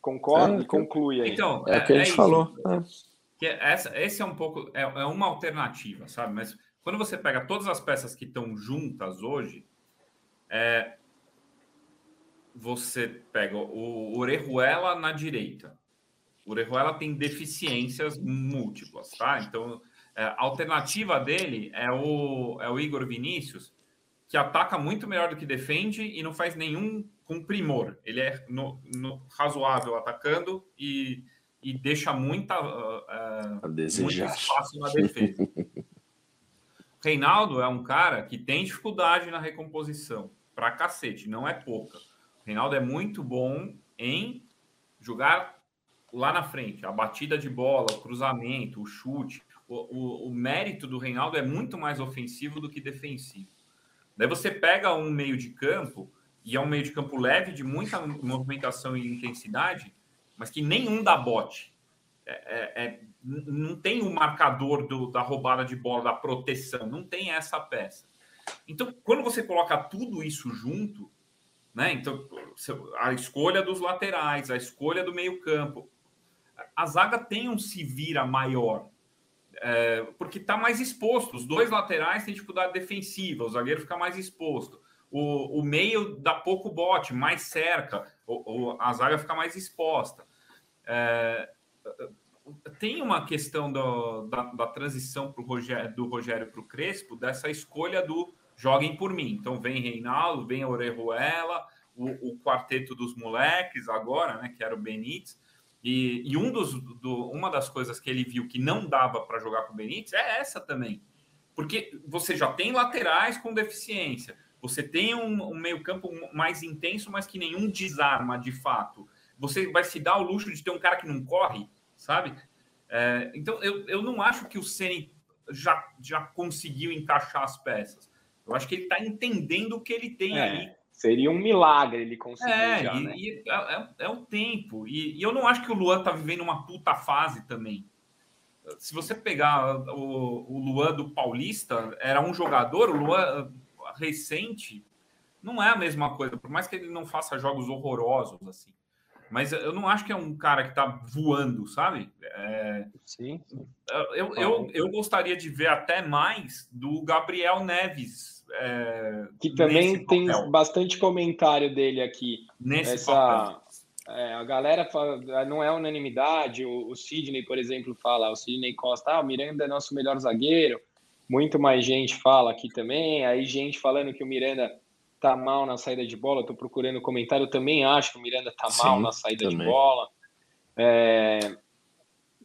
Concorda? É, Conclui aí. Então, é, o que a é gente é falou. É que essa, esse é um pouco é, é, uma alternativa, sabe? Mas quando você pega todas as peças que estão juntas hoje, é, você pega o Orejuela na direita. O Orejuela tem deficiências múltiplas, tá? Então, é, a alternativa dele é o, é o Igor Vinícius, que ataca muito melhor do que defende e não faz nenhum com primor. Ele é no, no razoável atacando e e deixa muita, uh, desejar. muito espaço na defesa. Reinaldo é um cara que tem dificuldade na recomposição, pra cacete, não é pouca. Reinaldo é muito bom em jogar lá na frente, a batida de bola, o cruzamento, o chute. O, o, o mérito do Reinaldo é muito mais ofensivo do que defensivo. Daí você pega um meio de campo, e é um meio de campo leve, de muita movimentação e intensidade, mas que nenhum dá bote. É, é, é não tem o marcador do, da roubada de bola, da proteção, não tem essa peça. Então, quando você coloca tudo isso junto, né? Então, a escolha dos laterais, a escolha do meio-campo, a zaga tem um se vira maior, é, porque está mais exposto. Os dois laterais têm dificuldade defensiva, o zagueiro fica mais exposto. O, o meio dá pouco bote, mais cerca, o, o, a zaga fica mais exposta. É, tem uma questão do, da, da, transição pro Rogério, do Rogério para o Crespo, dessa escolha do joguem por mim. Então vem Reinaldo, vem Orejuela, o, o quarteto dos moleques agora, né, que era o Benítez. E, e um dos, do, uma das coisas que ele viu que não dava para jogar com o Benítez é essa também. Porque você já tem laterais com deficiência, você tem um, um meio-campo mais intenso, mas que nenhum desarma de fato. Você vai se dar o luxo de ter um cara que não corre, sabe? É, então, eu, eu não acho que o Ceni já, já conseguiu encaixar as peças. Eu acho que ele está entendendo o que ele tem é, ali. Seria um milagre ele conseguir. É, já, e, né? e é, é, é, o tempo. E, e, eu não acho que o Luan está vivendo uma puta fase também. Se você pegar o, o Luan do Paulista, era um jogador, o Luan recente, não é a mesma coisa, por mais que ele não faça jogos horrorosos assim. Mas eu não acho que é um cara que está voando, sabe? É... Sim. Eu, eu, eu gostaria de ver até mais do Gabriel Neves. É... Que também tem bastante comentário dele aqui. Nesse Essa... É, a galera fala, não é unanimidade. O, o Sidney, por exemplo, fala: o Sidney Costa, ah, o Miranda é nosso melhor zagueiro. Muito mais gente fala aqui também. Aí, gente falando que o Miranda tá mal na saída de bola. Estou procurando comentário. Eu também acho que o Miranda tá Sim, mal na saída também. de bola. É,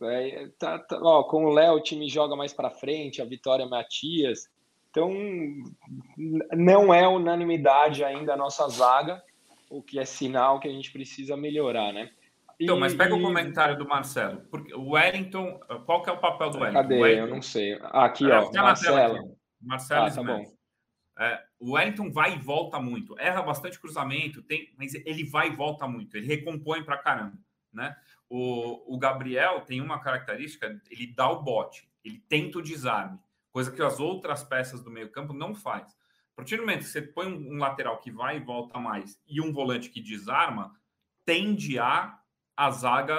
é, tá, tá, ó, com o Léo, o time joga mais para frente. A Vitória Matias. Então, não é unanimidade ainda a nossa zaga, o que é sinal que a gente precisa melhorar, né? Então, mas pega e... o comentário do Marcelo. Porque o Wellington, qual que é o papel do Wellington? Cadê? Wellington... Eu não sei. Aqui, ó, Marcelo. Marcelo ah, tá bom. É, o Wellington vai e volta muito, erra bastante cruzamento, tem, mas ele vai e volta muito, ele recompõe para caramba, né? O, o Gabriel tem uma característica, ele dá o bote, ele tenta o desarme, coisa que as outras peças do meio-campo não faz. A partir do momento que você põe um, um lateral que vai e volta mais e um volante que desarma, tende a a zaga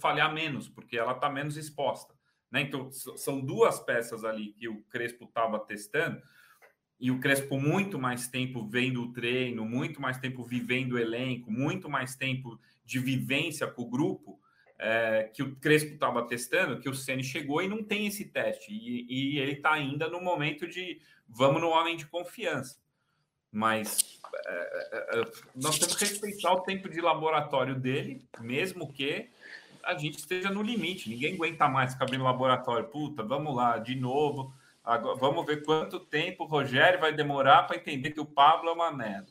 falhar menos, porque ela está menos exposta. Né? Então, são duas peças ali que o Crespo estava testando e o Crespo muito mais tempo vendo o treino, muito mais tempo vivendo o elenco, muito mais tempo de vivência com o grupo, é, que o Crespo estava testando, que o Ceni chegou e não tem esse teste. E, e ele está ainda no momento de vamos no homem de confiança. Mas é, nós temos que respeitar o tempo de laboratório dele, mesmo que a gente esteja no limite. Ninguém aguenta mais ficar abrindo laboratório. Puta, vamos lá, de novo Agora, vamos ver quanto tempo o Rogério vai demorar para entender que o Pablo é uma merda.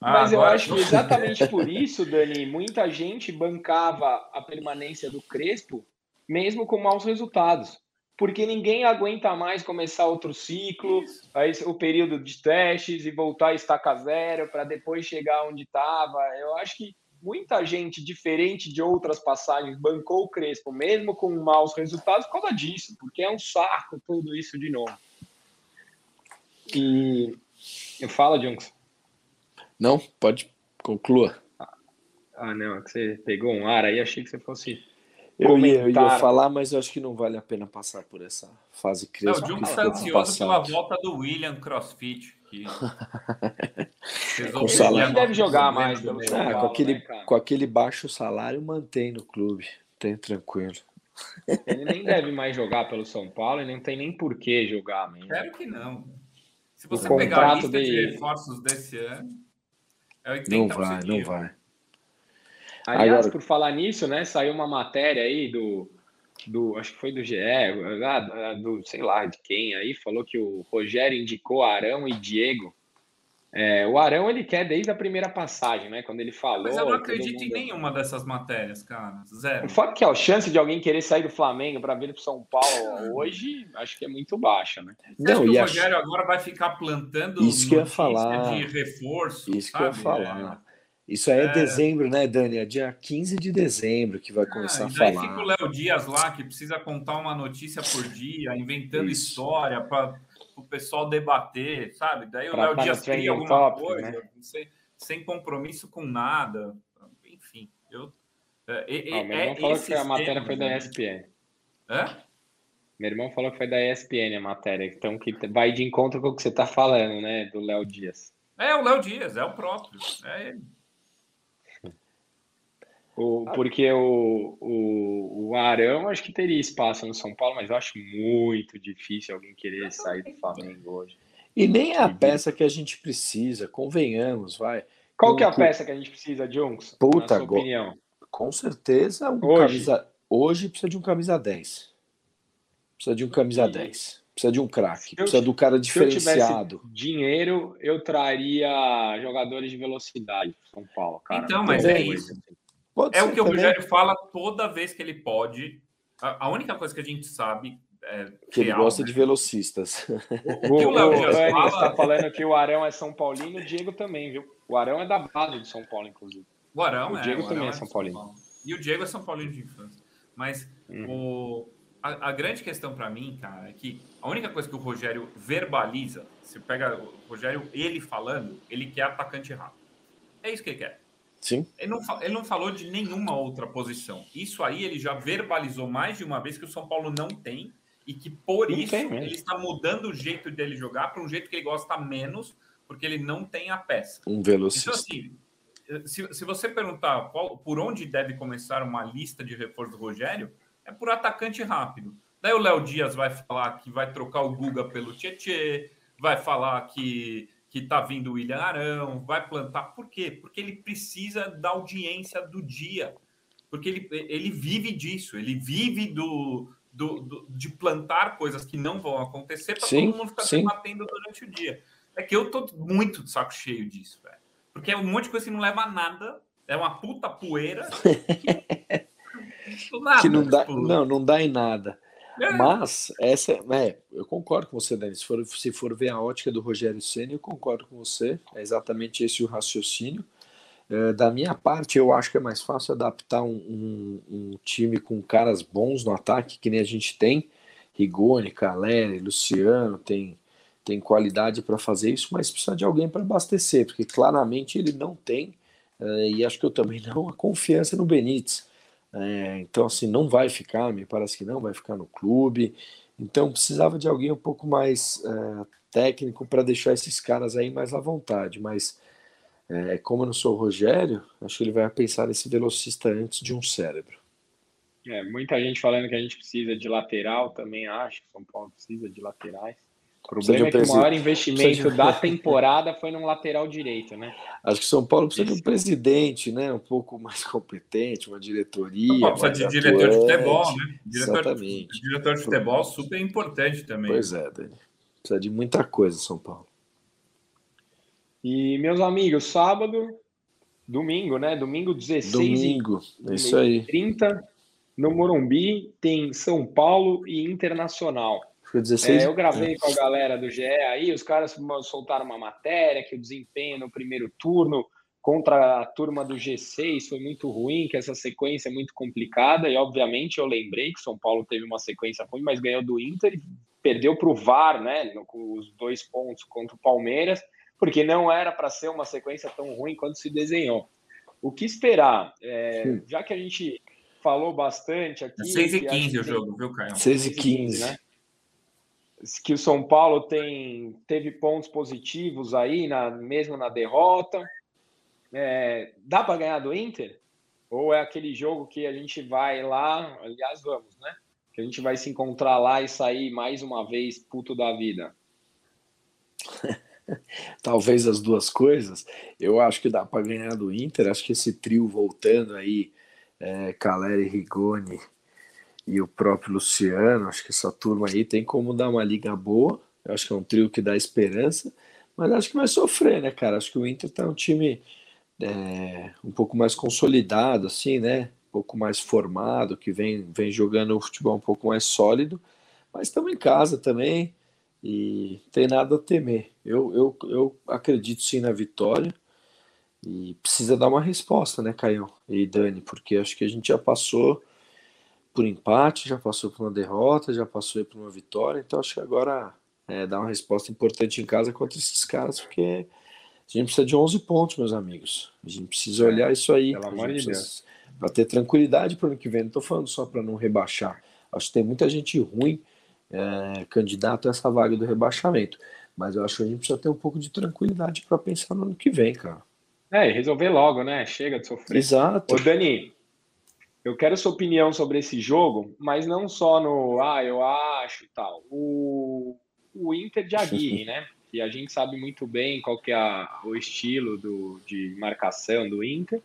Ah, Mas eu acho que exatamente por isso, Dani, muita gente bancava a permanência do Crespo, mesmo com maus resultados. Porque ninguém aguenta mais começar outro ciclo, aí, o período de testes e voltar a estaca zero para depois chegar onde estava. Eu acho que muita gente, diferente de outras passagens, bancou o Crespo, mesmo com maus resultados, por causa disso, porque é um saco tudo isso de novo. E eu falo, Junks. Não, pode conclua. Ah, não, é que você pegou um ar aí, achei que você fosse. Eu ia, eu ia, falar, mas eu acho que não vale a pena passar por essa fase crespo. Não, o Junks está ansioso pela volta do William CrossFit. Que... com salário. Ele deve jogar mais pelo ah, com, aquele, né, com aquele baixo salário, mantém no clube. Tem tranquilo. Ele nem deve mais jogar pelo São Paulo e não tem nem por que jogar mesmo. Espero que não. Se você pegar a lista de... de reforços desse ano, é 80% Não vai, não vai. Aliás, Agora... por falar nisso, né, saiu uma matéria aí do do, acho que foi do GE, ah, do, sei lá, de quem aí, falou que o Rogério indicou Arão e Diego. É, o Arão ele quer desde a primeira passagem, né? Quando ele falou. Mas eu não acredito mundo... em nenhuma dessas matérias, cara. Zero. O fato que a chance de alguém querer sair do Flamengo para vir para São Paulo hoje, acho que é muito baixa, né? Você não, e o Rogério agora vai ficar plantando isso que eu ia falar de reforço. Isso sabe? que eu ia falar. É. Isso aí é, é, dezembro, né, Dani? É dia 15 de dezembro que vai ah, começar ah, a falar. Aí fica o Léo Dias lá, que precisa contar uma notícia por dia, inventando Isso. história para o pessoal debater, sabe? Daí pra o Léo Dias cria alguma top, coisa, né? sem, sem, compromisso com nada. Enfim, eu. É, é, meu irmão falou que a matéria foi da né? ESPN. Hã? Meu irmão falou que foi da ESPN a matéria, então que vai de encontro com o que você está falando, né, do Léo Dias. É, o Léo Dias, é o próprio. É ele. O, porque o, o, o Arão acho que teria espaço no São Paulo, mas eu acho muito difícil alguém querer sair do Flamengo hoje. E nem é a peça que a gente precisa, convenhamos, vai. Qual que é a peça que a gente precisa, Junks? Puta, na sua opinião. Com certeza, um hoje. Camisa, hoje precisa de um camisa 10. Precisa de um camisa e... 10. Precisa de um craque, precisa do cara diferenciado. Se dinheiro, eu traria jogadores de velocidade São Paulo, cara. Então, mas é isso. Pode é o que também. o Rogério fala toda vez que ele pode. A, a única coisa que a gente sabe é que ele gosta né? de velocistas. O, o, o Léo fala... está falando que o Arão é São Paulino, o Diego também, viu? O Arão é da base de São Paulo, inclusive. O Arão o é. Diego é, também é São Paulino. São e o Diego é São Paulino de infância. Mas uhum. o, a, a, grande questão para mim, cara, é que a única coisa que o Rogério verbaliza, se pega o Rogério, ele falando, ele quer atacante rápido. É isso que ele quer. Sim. Ele não, ele não falou de nenhuma outra posição. Isso aí ele já verbalizou mais de uma vez que o São Paulo não tem e que por não isso ele está mudando o jeito dele jogar para um jeito que ele gosta menos, porque ele não tem a peça. Um velocista. Então, assim, se, se você perguntar qual, por onde deve começar uma lista de reforço do Rogério, é por atacante rápido. Daí o Léo Dias vai falar que vai trocar o Guga pelo Tietê, vai falar que que tá vindo o William Arão, vai plantar. Por quê? Porque ele precisa da audiência do dia. Porque ele, ele vive disso, ele vive do, do, do de plantar coisas que não vão acontecer para todo mundo ficar sim. debatendo durante o dia. É que eu tô muito de saco cheio disso, velho. Porque é um monte de coisa que não leva a nada, é uma puta poeira. que, nada, que não dá, tipo... não, não dá em nada. É. Mas essa é, eu concordo com você, Dani. Se for, se for ver a ótica do Rogério Senna, eu concordo com você. É exatamente esse o raciocínio. É, da minha parte, eu acho que é mais fácil adaptar um, um, um, time com caras bons no ataque, que nem a gente tem. Rigoni, Caleri, Luciano, tem, tem qualidade para fazer isso, mas precisa de alguém para abastecer, porque claramente ele não tem, é, e acho que eu também não, a confiança no Benítez. É, então, assim, não vai ficar, me parece que não vai ficar no clube. Então, precisava de alguém um pouco mais é, técnico para deixar esses caras aí mais à vontade. Mas, é, como eu não sou o Rogério, acho que ele vai pensar nesse velocista antes de um cérebro. É, muita gente falando que a gente precisa de lateral, também acho que São Paulo precisa de laterais. O problema um é que o maior investimento de... da temporada foi no lateral direito, né? Acho que São Paulo precisa Isso. de um presidente, né? Um pouco mais competente, uma diretoria. Precisa de diretor de futebol, né? Diretor, Exatamente. Diretor de futebol super importante também. Pois é, Dani. Precisa de muita coisa, São Paulo. E, meus amigos, sábado, domingo, né? Domingo 16 Domingo, e, é isso aí. 30, no Morumbi, tem São Paulo e Internacional. Foi 16. É, eu gravei com a galera do GE aí, os caras soltaram uma matéria que o desempenho no primeiro turno contra a turma do G6 foi muito ruim, que essa sequência é muito complicada, e obviamente eu lembrei que São Paulo teve uma sequência ruim, mas ganhou do Inter e perdeu para o VAR, né, com os dois pontos contra o Palmeiras, porque não era para ser uma sequência tão ruim quanto se desenhou. O que esperar? É, já que a gente falou bastante aqui... 6 e 15 o jogo, viu, Caio? 6 e 15, né? Que o São Paulo tem teve pontos positivos aí, na, mesmo na derrota. É, dá para ganhar do Inter? Ou é aquele jogo que a gente vai lá, aliás, vamos, né? Que a gente vai se encontrar lá e sair mais uma vez puto da vida? Talvez as duas coisas. Eu acho que dá para ganhar do Inter. Acho que esse trio voltando aí, é, Caleri, Rigoni e o próprio Luciano, acho que essa turma aí tem como dar uma liga boa. Eu acho que é um trio que dá esperança, mas acho que vai sofrer, né, cara? Acho que o Inter tá um time é, um pouco mais consolidado, assim, né? Um pouco mais formado, que vem, vem jogando o futebol um pouco mais sólido, mas estamos em casa também e tem nada a temer. Eu, eu, eu acredito sim na vitória e precisa dar uma resposta, né, Caio e Dani, porque acho que a gente já passou por empate, já passou por uma derrota, já passou por uma vitória, então acho que agora é dar uma resposta importante em casa contra esses caras, porque a gente precisa de 11 pontos, meus amigos. A gente precisa é, olhar isso aí. Para ter tranquilidade para o ano que vem. Não estou falando só para não rebaixar. Acho que tem muita gente ruim é, candidato a essa vaga do rebaixamento. Mas eu acho que a gente precisa ter um pouco de tranquilidade para pensar no ano que vem, cara. É, resolver logo, né? Chega de sofrer. Exato. Ô, Dani, eu quero sua opinião sobre esse jogo, mas não só no ah, eu acho e tal. O, o Inter de Aguirre, né? Que a gente sabe muito bem qual que é a, o estilo do, de marcação do Inter.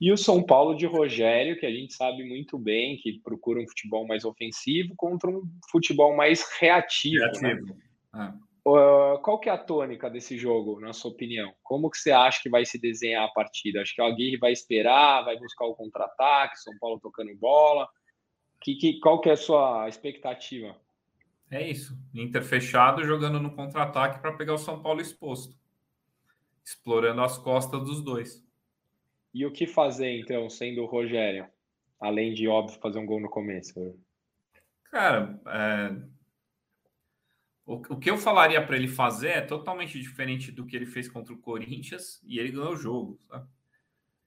E o São Paulo de Rogério, que a gente sabe muito bem que procura um futebol mais ofensivo contra um futebol mais reativo. Né? reativo. Né? Ah. Uh, qual que é a tônica desse jogo, na sua opinião? Como que você acha que vai se desenhar a partida? Acho que o Aguirre vai esperar, vai buscar o contra-ataque, São Paulo tocando bola. Que, que, qual que é a sua expectativa? É isso. Inter fechado, jogando no contra-ataque para pegar o São Paulo exposto. Explorando as costas dos dois. E o que fazer, então, sendo o Rogério? Além de, óbvio, fazer um gol no começo. Cara, é... o, o que eu falaria para ele fazer é totalmente diferente do que ele fez contra o Corinthians e ele ganhou o jogo.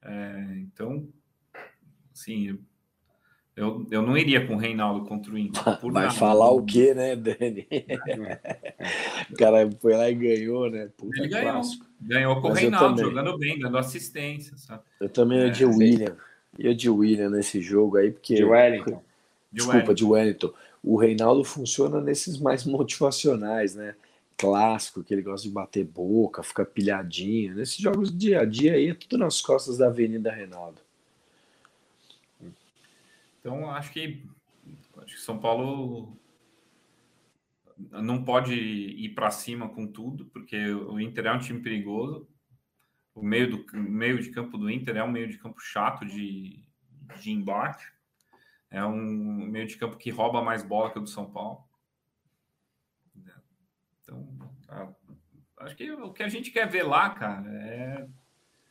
É... Então, assim, eu, eu não iria com o Reinaldo contra o Inter. Vai nada. falar o quê, né, Dani? o cara foi lá e ganhou, né? Puta Ele ganhou. Clássico. Ganhou com Mas o Reinaldo, jogando bem, dando assistência. Sabe? Eu também é, ia de William. Ia de William nesse jogo aí, porque. De Wellington. Desculpa, de Wellington. O Reinaldo funciona nesses mais motivacionais, né? Clássico, que ele gosta de bater boca, ficar pilhadinho. Nesses jogos dia a dia aí é tudo nas costas da Avenida Reinaldo. Então, acho que, acho que São Paulo não pode ir para cima com tudo, porque o Inter é um time perigoso. O meio, do, meio de campo do Inter é um meio de campo chato de, de embate. É um meio de campo que rouba mais bola que o do São Paulo. Então, acho que o que a gente quer ver lá, cara, é,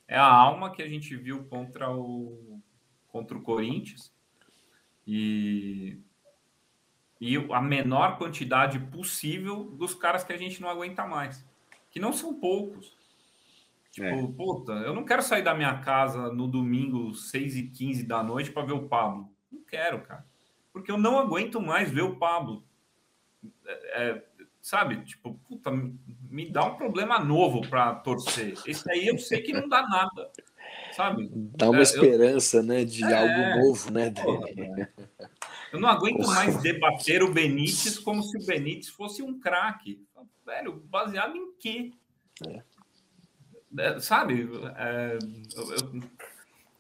é a alma que a gente viu contra o, contra o Corinthians e, e a menor quantidade possível dos caras que a gente não aguenta mais, que não são poucos. Tipo, é. puta, eu não quero sair da minha casa no domingo, 6 e 15 da noite, para ver o Pablo. Não quero, cara. Porque eu não aguento mais ver o Pablo. É, é, sabe? Tipo, puta, me dá um problema novo para torcer. Esse aí eu sei que não dá nada sabe? Dá uma é, esperança, eu... né, de é, algo novo, né? Eu não aguento mais debater o Benítez como se o Benítez fosse um craque. Velho, baseado em quê? É. é sabe?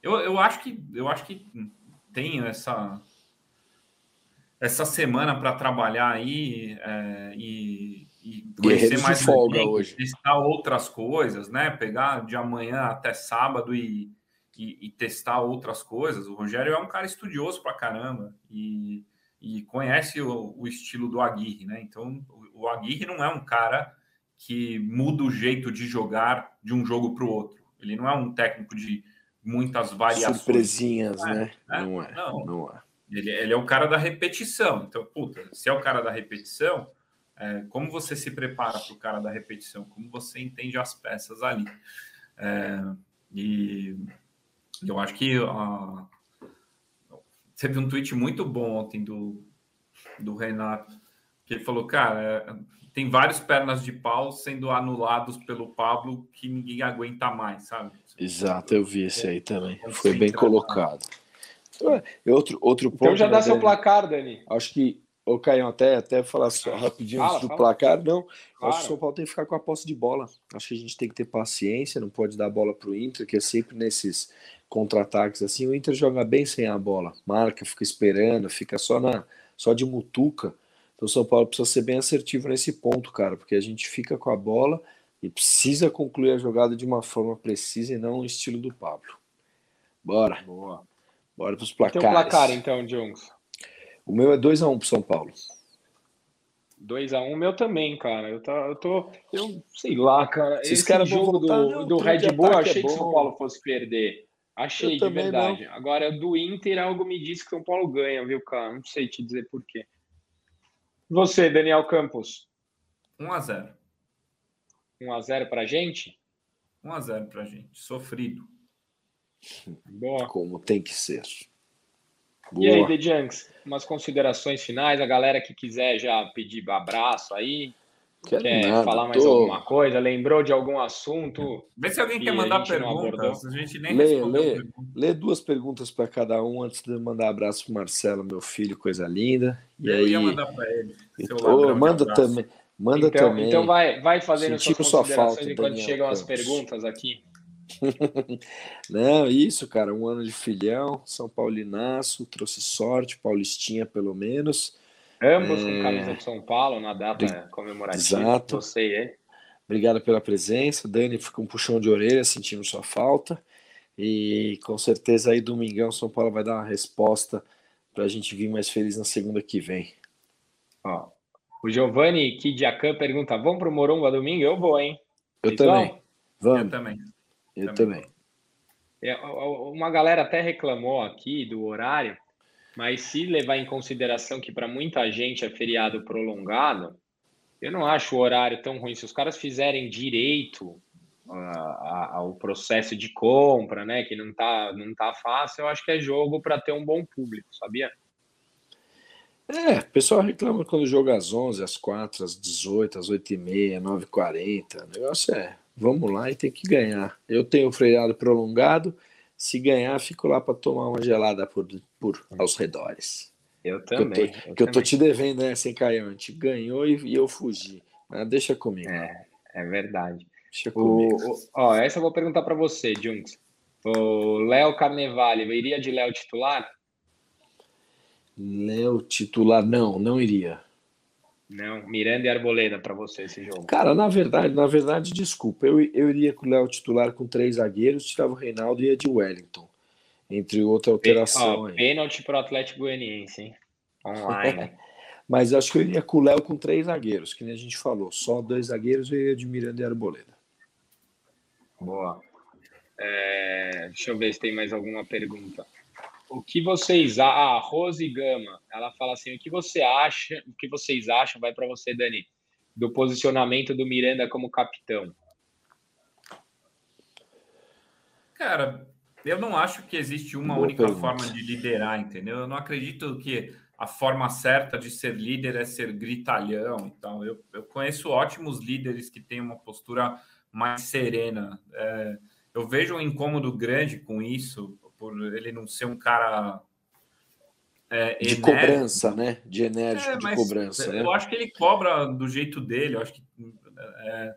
Eu, eu, eu, acho que eu acho que tenho essa essa semana para trabalhar aí é, e, e conhecer mais folga hoje. testar outras coisas, né? Pegar de amanhã até sábado e, e, e, testar outras coisas. O Rogério é um cara estudioso pra caramba e, e conhece o, o, estilo do Aguirre, né? Então, o, o Aguirre não é um cara que muda o jeito de jogar de um jogo para o outro. Ele não é um técnico de muitas variações. Surpresinhas, não é, né? É? Não é. Não. não é. Ele, ele, é o cara da repetição. Então, puta, se é o cara da repetição, é, como você se prepara para o cara da repetição? Como você entende as peças ali? É, e eu acho que uh, teve um tweet muito bom ontem do, do Renato, que ele falou, cara, tem vários pernas de pau sendo anulados pelo Pablo que ninguém aguenta mais, sabe? Exato, eu vi esse aí também. Foi bem colocado. Outro, outro ponto. Então já dá né, seu placar, Dani. Acho que Ô, Caio, até, até falar só rapidinho fala, do fala. placar, não. Claro. Acho que o São Paulo tem que ficar com a posse de bola. Acho que a gente tem que ter paciência, não pode dar bola para o Inter, que é sempre nesses contra-ataques assim. O Inter joga bem sem a bola, marca, fica esperando, fica só na só de mutuca. Então o São Paulo precisa ser bem assertivo nesse ponto, cara, porque a gente fica com a bola e precisa concluir a jogada de uma forma precisa e não no estilo do Pablo. Bora. Boa. Bora para os placares. Tem um placar então, Jones. O meu é 2x1 um pro São Paulo. 2x1, um, meu também, cara. Eu, tá, eu tô. Eu sei lá, cara. Esses Esse jogo do, não, do Red Bull, eu achei é que São Paulo fosse perder. Achei, eu de verdade. Não. Agora, do Inter, algo me diz que São Paulo ganha, viu, cara? Não sei te dizer por quê. Você, Daniel Campos? 1x0. 1x0 pra gente? 1x0 pra gente. Sofrido. Boa. Como tem que ser. Boa. E aí, The Junks, umas considerações finais, a galera que quiser já pedir abraço aí, Quero quer nada, falar mais tô... alguma coisa, lembrou de algum assunto? Vê se alguém quer mandar perguntas, a gente nem lê, lê, lê duas perguntas para cada um antes de mandar abraço para Marcelo, meu filho, coisa linda. E Eu aí... ia mandar para ele. Tô, manda também. Manda então, também. Então vai, vai fazendo Sentimos suas considerações falta, enquanto Daniel chegam as perguntas aqui. Não, isso, cara, um ano de filhão, São Paulinaço, trouxe sorte, Paulistinha pelo menos. Ambos é... com camisa de São Paulo na data comemorativa. Exato. Você. Obrigado pela presença. Dani, fica um puxão de orelha, sentindo sua falta. E com certeza aí, domingão, São Paulo vai dar uma resposta para a gente vir mais feliz na segunda que vem. Ó, o Giovanni Kidiacan pergunta: vamos para o Morumba domingo? Eu vou, hein? Eu Vocês também. Vão? Vamos. Eu também. Eu também. também. É, uma galera até reclamou aqui do horário, mas se levar em consideração que para muita gente é feriado prolongado, eu não acho o horário tão ruim. Se os caras fizerem direito ao processo de compra, né, que não tá, não tá fácil, eu acho que é jogo para ter um bom público, sabia? É, o pessoal reclama quando joga às 11, às 4, às 18, às 8 e meia, 9 e 40. O negócio é, vamos lá e tem que ganhar. Eu tenho freado prolongado, se ganhar, fico lá para tomar uma gelada por, por aos redores. Eu também. Que eu tô, eu, que eu tô te devendo né, sem Caião. A gente ganhou e, e, eu fugi. Mas deixa comigo. É, é verdade. Deixa comigo. O, o, ó, essa eu vou perguntar para você, Junks. O Léo Carnevale, iria de Léo titular? Léo titular, não, não iria. Não, Miranda e Arboleda para você esse jogo. Cara, na verdade, na verdade, desculpa, eu, eu iria com o Léo titular com três zagueiros, tirava o Reinaldo e ia de Wellington. Entre outra alteração. Ó, pênalti para o Atlético Goianiense, hein? Online. Mas acho que eu iria com o Léo com três zagueiros, que nem a gente falou. Só dois zagueiros eu iria de Miranda e Arboleda. Boa. É, deixa eu ver se tem mais alguma pergunta o que vocês a ah, Rose Gama, ela fala assim, o que você acha, o que vocês acham, vai para você, Dani, do posicionamento do Miranda como capitão? Cara, eu não acho que existe uma Boa única pergunta. forma de liderar, entendeu? Eu não acredito que a forma certa de ser líder é ser gritalhão. Então, eu, eu conheço ótimos líderes que têm uma postura mais serena. É, eu vejo um incômodo grande com isso por ele não ser um cara é, de cobrança, né? De enérgico, é, de cobrança. Eu né? acho que ele cobra do jeito dele. Eu acho que é,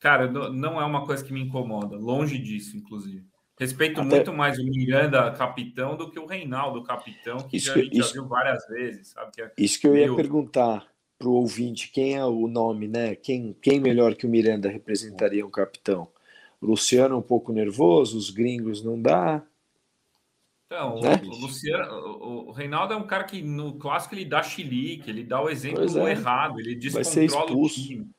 cara, não é uma coisa que me incomoda. Longe disso, inclusive. Respeito Até... muito mais o Miranda capitão do que o Reinaldo capitão, que isso, já, a gente isso, já viu várias vezes, sabe? Que é isso que eu ia perguntar para o ouvinte, quem é o nome, né? Quem, quem melhor que o Miranda representaria um capitão? Luciano é um pouco nervoso, os gringos não dá. Então, né? o, Luciano, o, Reinaldo é um cara que no clássico ele dá chilique, ele dá o exemplo é. errado, ele descontrola o time.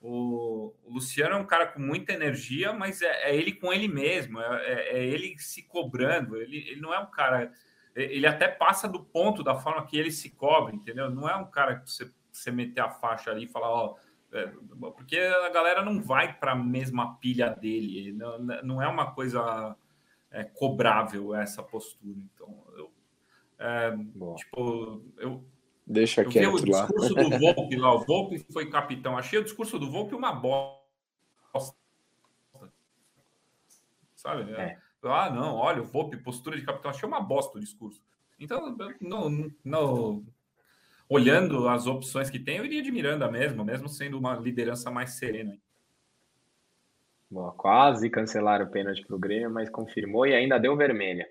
O, o, Luciano é um cara com muita energia, mas é, é ele com ele mesmo, é, é, é, ele se cobrando. Ele, ele não é um cara. Ele até passa do ponto da forma que ele se cobre, entendeu? Não é um cara que você, você meter a faixa ali e falar, ó, é, porque a galera não vai para a mesma pilha dele, não, não é uma coisa é, cobrável essa postura. Então, eu, é, tipo, eu, Deixa eu quieto o discurso do Volpe lá, o Volpe foi capitão. Achei o discurso do Volpe uma bosta. Sabe? É. Ah, não, olha, o Volpe, postura de capitão, achei uma bosta o discurso. Então, não, não, olhando as opções que tem, eu iria de Miranda mesmo, mesmo sendo uma liderança mais serena. Boa, quase cancelaram o pênalti para o Grêmio, mas confirmou e ainda deu vermelha.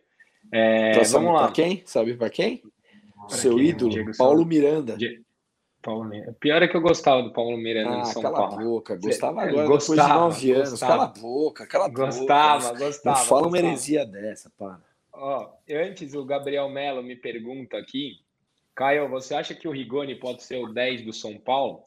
É, vamos lá. Para quem? Sabe para quem? Pra Seu quem? ídolo, Diego Paulo Miranda. Paulo Miranda. Pior é que eu gostava do Paulo Miranda ah, no São cala Paulo. Cala a boca, gostava é, agora gostava, depois de nove anos. Gostava. Cala a boca, cala a boca. Gostava, gostava. Não fala uma heresia dessa, para. Ó, antes o Gabriel Melo me pergunta aqui Caio, você acha que o Rigoni pode ser o 10 do São Paulo?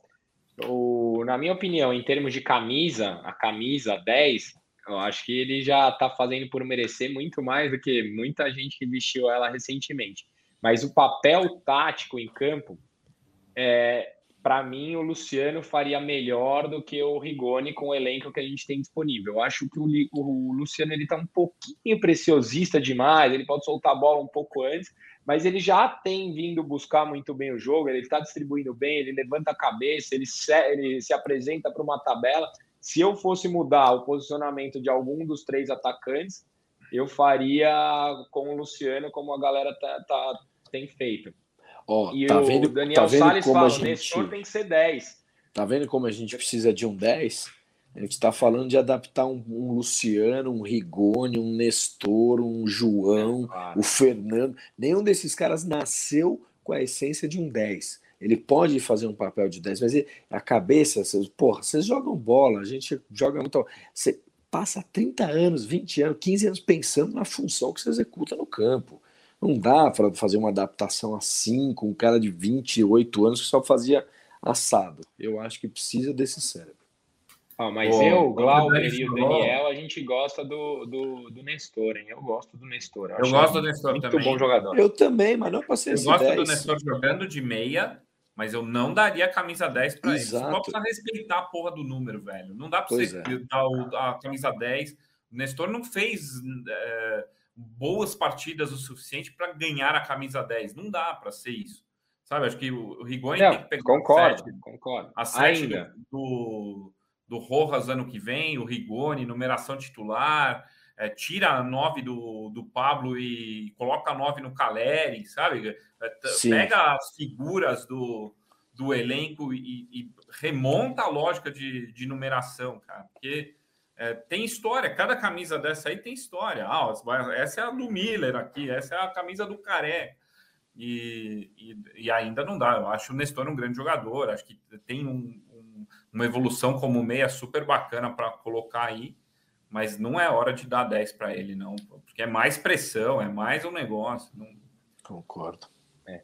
O, na minha opinião, em termos de camisa, a camisa 10, eu acho que ele já está fazendo por merecer muito mais do que muita gente que vestiu ela recentemente. Mas o papel tático em campo, é, para mim, o Luciano faria melhor do que o Rigoni com o elenco que a gente tem disponível. Eu acho que o, o Luciano ele está um pouquinho preciosista demais, ele pode soltar a bola um pouco antes, mas ele já tem vindo buscar muito bem o jogo, ele está distribuindo bem, ele levanta a cabeça, ele se, ele se apresenta para uma tabela. Se eu fosse mudar o posicionamento de algum dos três atacantes, eu faria com o Luciano, como a galera tá, tá tem feito. Ó, e tá o vendo, Daniel tá vendo Salles como fala, a gente... tem que ser 10. Tá vendo como a gente precisa de um 10? A gente está falando de adaptar um, um, Luciano, um Rigoni, um Nestor, um João, é, claro. o Fernando. Nenhum desses caras nasceu com a essência de um 10. Ele pode fazer um papel de 10, mas ele, a cabeça, vocês, porra, vocês jogam bola, a gente joga muito. Você passa 30 anos, 20 anos, 15 anos pensando na função que você executa no campo. Não dá para fazer uma adaptação assim com um cara de 28 anos que só fazia assado. Eu acho que precisa desse cérebro. Ah, mas eu, o Glauber e o Daniel, a gente gosta do, do, do Nestor, hein? Eu gosto do Nestor. Eu, eu gosto do Nestor muito também. bom jogador. Eu também, mas não para ser Eu gosto 10. do Nestor jogando de meia, mas eu não daria a camisa 10 para ele. Você precisa respeitar a porra do número, velho. Não dá para você é. dar a camisa 10. O Nestor não fez é, boas partidas o suficiente para ganhar a camisa 10. Não dá para ser isso. Sabe, acho que o Rigoni tem que pegar concordo, a 7, concordo. A 7 Ainda. do do Rojas ano que vem, o Rigoni, numeração titular, é, tira a 9 do, do Pablo e coloca a 9 no Caleri, sabe? É, pega as figuras do, do elenco e, e, remonta a lógica de, de numeração, cara, porque é, tem história, cada camisa dessa aí tem história. Ah, essa é a do Miller aqui, essa é a camisa do Caré. E, e, e ainda não dá. Eu acho o Nestor um grande jogador, acho que tem um, uma evolução como meia super bacana para colocar aí, mas não é hora de dar 10 para ele, não, porque é mais pressão, é mais um negócio. Não... Concordo. É.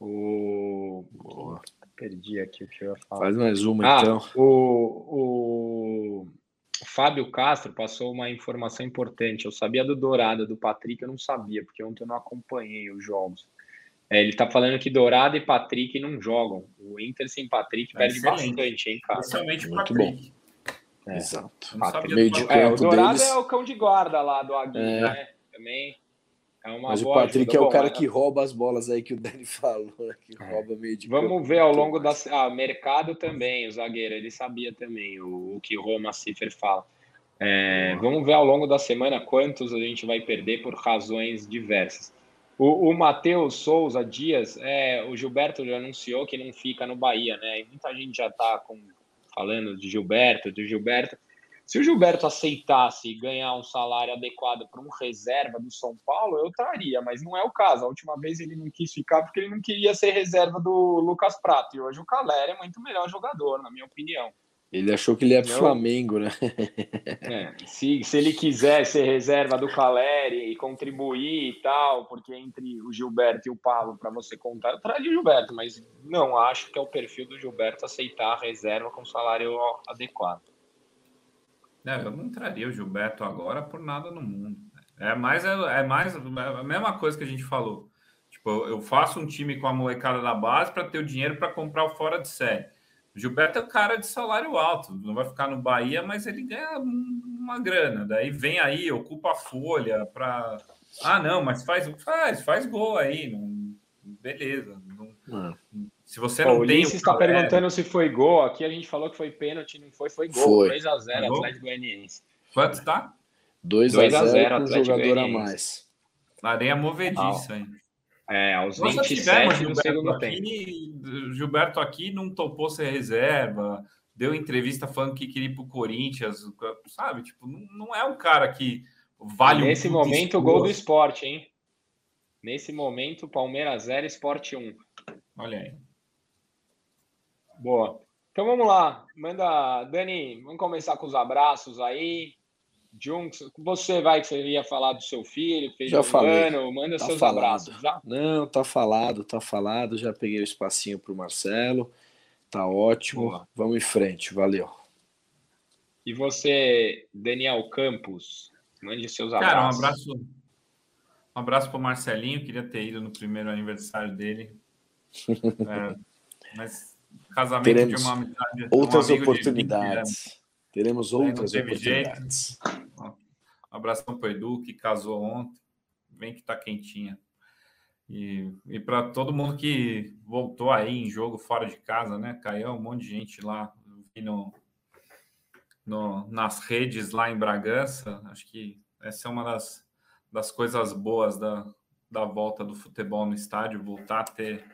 O. Boa. Perdi aqui o que eu ia falar. Faz mais uma, ah, então. O, o Fábio Castro passou uma informação importante. Eu sabia do Dourado, do Patrick, eu não sabia, porque ontem eu não acompanhei os jogos. É, ele tá falando que Dourado e Patrick não jogam. O Inter sem Patrick é perde excelente. bastante, hein, cara? Especialmente Muito Patrick. bom. É. Exato. Meio de é, o Dourado deles... é o cão de guarda lá do Aguirre, é. né? Também. É uma Mas o Patrick é o cara que rouba as bolas aí que o Dani falou, né? que é. rouba meio de Vamos ver ao longo da. Ah, mercado também, o zagueiro, ele sabia também o, o que o Roma Ciffer fala. É, vamos ver ao longo da semana quantos a gente vai perder por razões diversas. O, o Matheus Souza Dias, é, o Gilberto já anunciou que não fica no Bahia, né? E muita gente já está falando de Gilberto, de Gilberto. Se o Gilberto aceitasse ganhar um salário adequado para um reserva do São Paulo, eu traria, mas não é o caso. A última vez ele não quis ficar porque ele não queria ser reserva do Lucas Prato. E hoje o Caleri é muito melhor jogador, na minha opinião. Ele achou que ele ia pro Flamengo, né? É, se, se ele quiser ser reserva do Caleri e contribuir e tal, porque entre o Gilberto e o Paulo, para você contar, eu traria o Gilberto, mas não acho que é o perfil do Gilberto aceitar a reserva com salário adequado. É, eu não traria o Gilberto agora por nada no mundo. É mais, é, é mais é a mesma coisa que a gente falou. Tipo, eu faço um time com a molecada da base para ter o dinheiro para comprar o fora de série. O Gilberto é um cara de salário alto, não vai ficar no Bahia, mas ele ganha uma grana. Daí vem aí, ocupa a folha para. Ah, não, mas faz, faz, faz gol aí. Não... Beleza. Não... Se você não Pô, tem. O está perguntando se foi gol. Aqui a gente falou que foi pênalti, não foi, foi gol. 2x0 Atlético Goianiense. Quanto tá? 2x0 com um jogador a mais. Areia movediça, ah. É, aos Nós 27 do segundo tempo. Gilberto aqui não topou ser reserva, deu entrevista falando que queria ir pro Corinthians, sabe? Tipo, não, não é um cara que vale Nesse um momento, o gol do esporte, hein? Nesse momento, Palmeiras 0, Esporte 1. Olha aí. Boa. Então vamos lá. Manda, Dani, vamos começar com os abraços aí. Junks, você vai que você ia falar do seu filho, fez já um falei. ano, manda tá seus falado. abraços. Já? Não, tá falado, tá falado. Já peguei o espacinho pro Marcelo. Tá ótimo. Boa. Vamos em frente, valeu. E você, Daniel Campos, mande seus abraços. Cara, um abraço. Um abraço pro Marcelinho, queria ter ido no primeiro aniversário dele. é, mas casamento Teremos de uma amizade. Outras um oportunidades. Teremos outras oportunidades. Um abração para o Edu, que casou ontem. Vem que tá quentinha. E, e para todo mundo que voltou aí em jogo fora de casa, né? Caiu um monte de gente lá no, no, nas redes lá em Bragança. Acho que essa é uma das, das coisas boas da, da volta do futebol no estádio, voltar a ter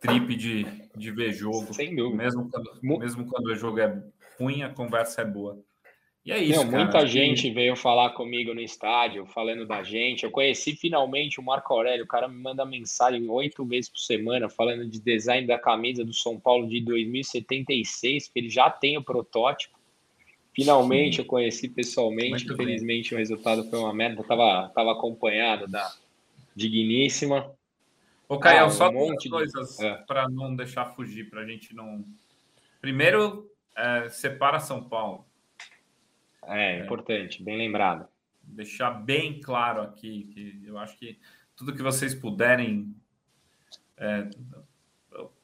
trip de, de ver jogo. Sem dúvida. Mesmo quando, mesmo quando o jogo é ruim, a conversa é boa. E é isso. Meu, muita gente veio falar comigo no estádio, falando da gente. Eu conheci finalmente o Marco Aurélio. O cara me manda mensagem oito vezes por semana falando de design da camisa do São Paulo de 2076, que ele já tem o protótipo. Finalmente Sim. eu conheci pessoalmente. Muito Infelizmente bem. o resultado foi uma merda. Eu tava, tava acompanhado da digníssima. Ô, Caio, ah, um só duas coisas de... é. para não deixar fugir, para a gente não. Primeiro, é, separa São Paulo. É, é, importante, bem lembrado. Deixar bem claro aqui que eu acho que tudo que vocês puderem, é,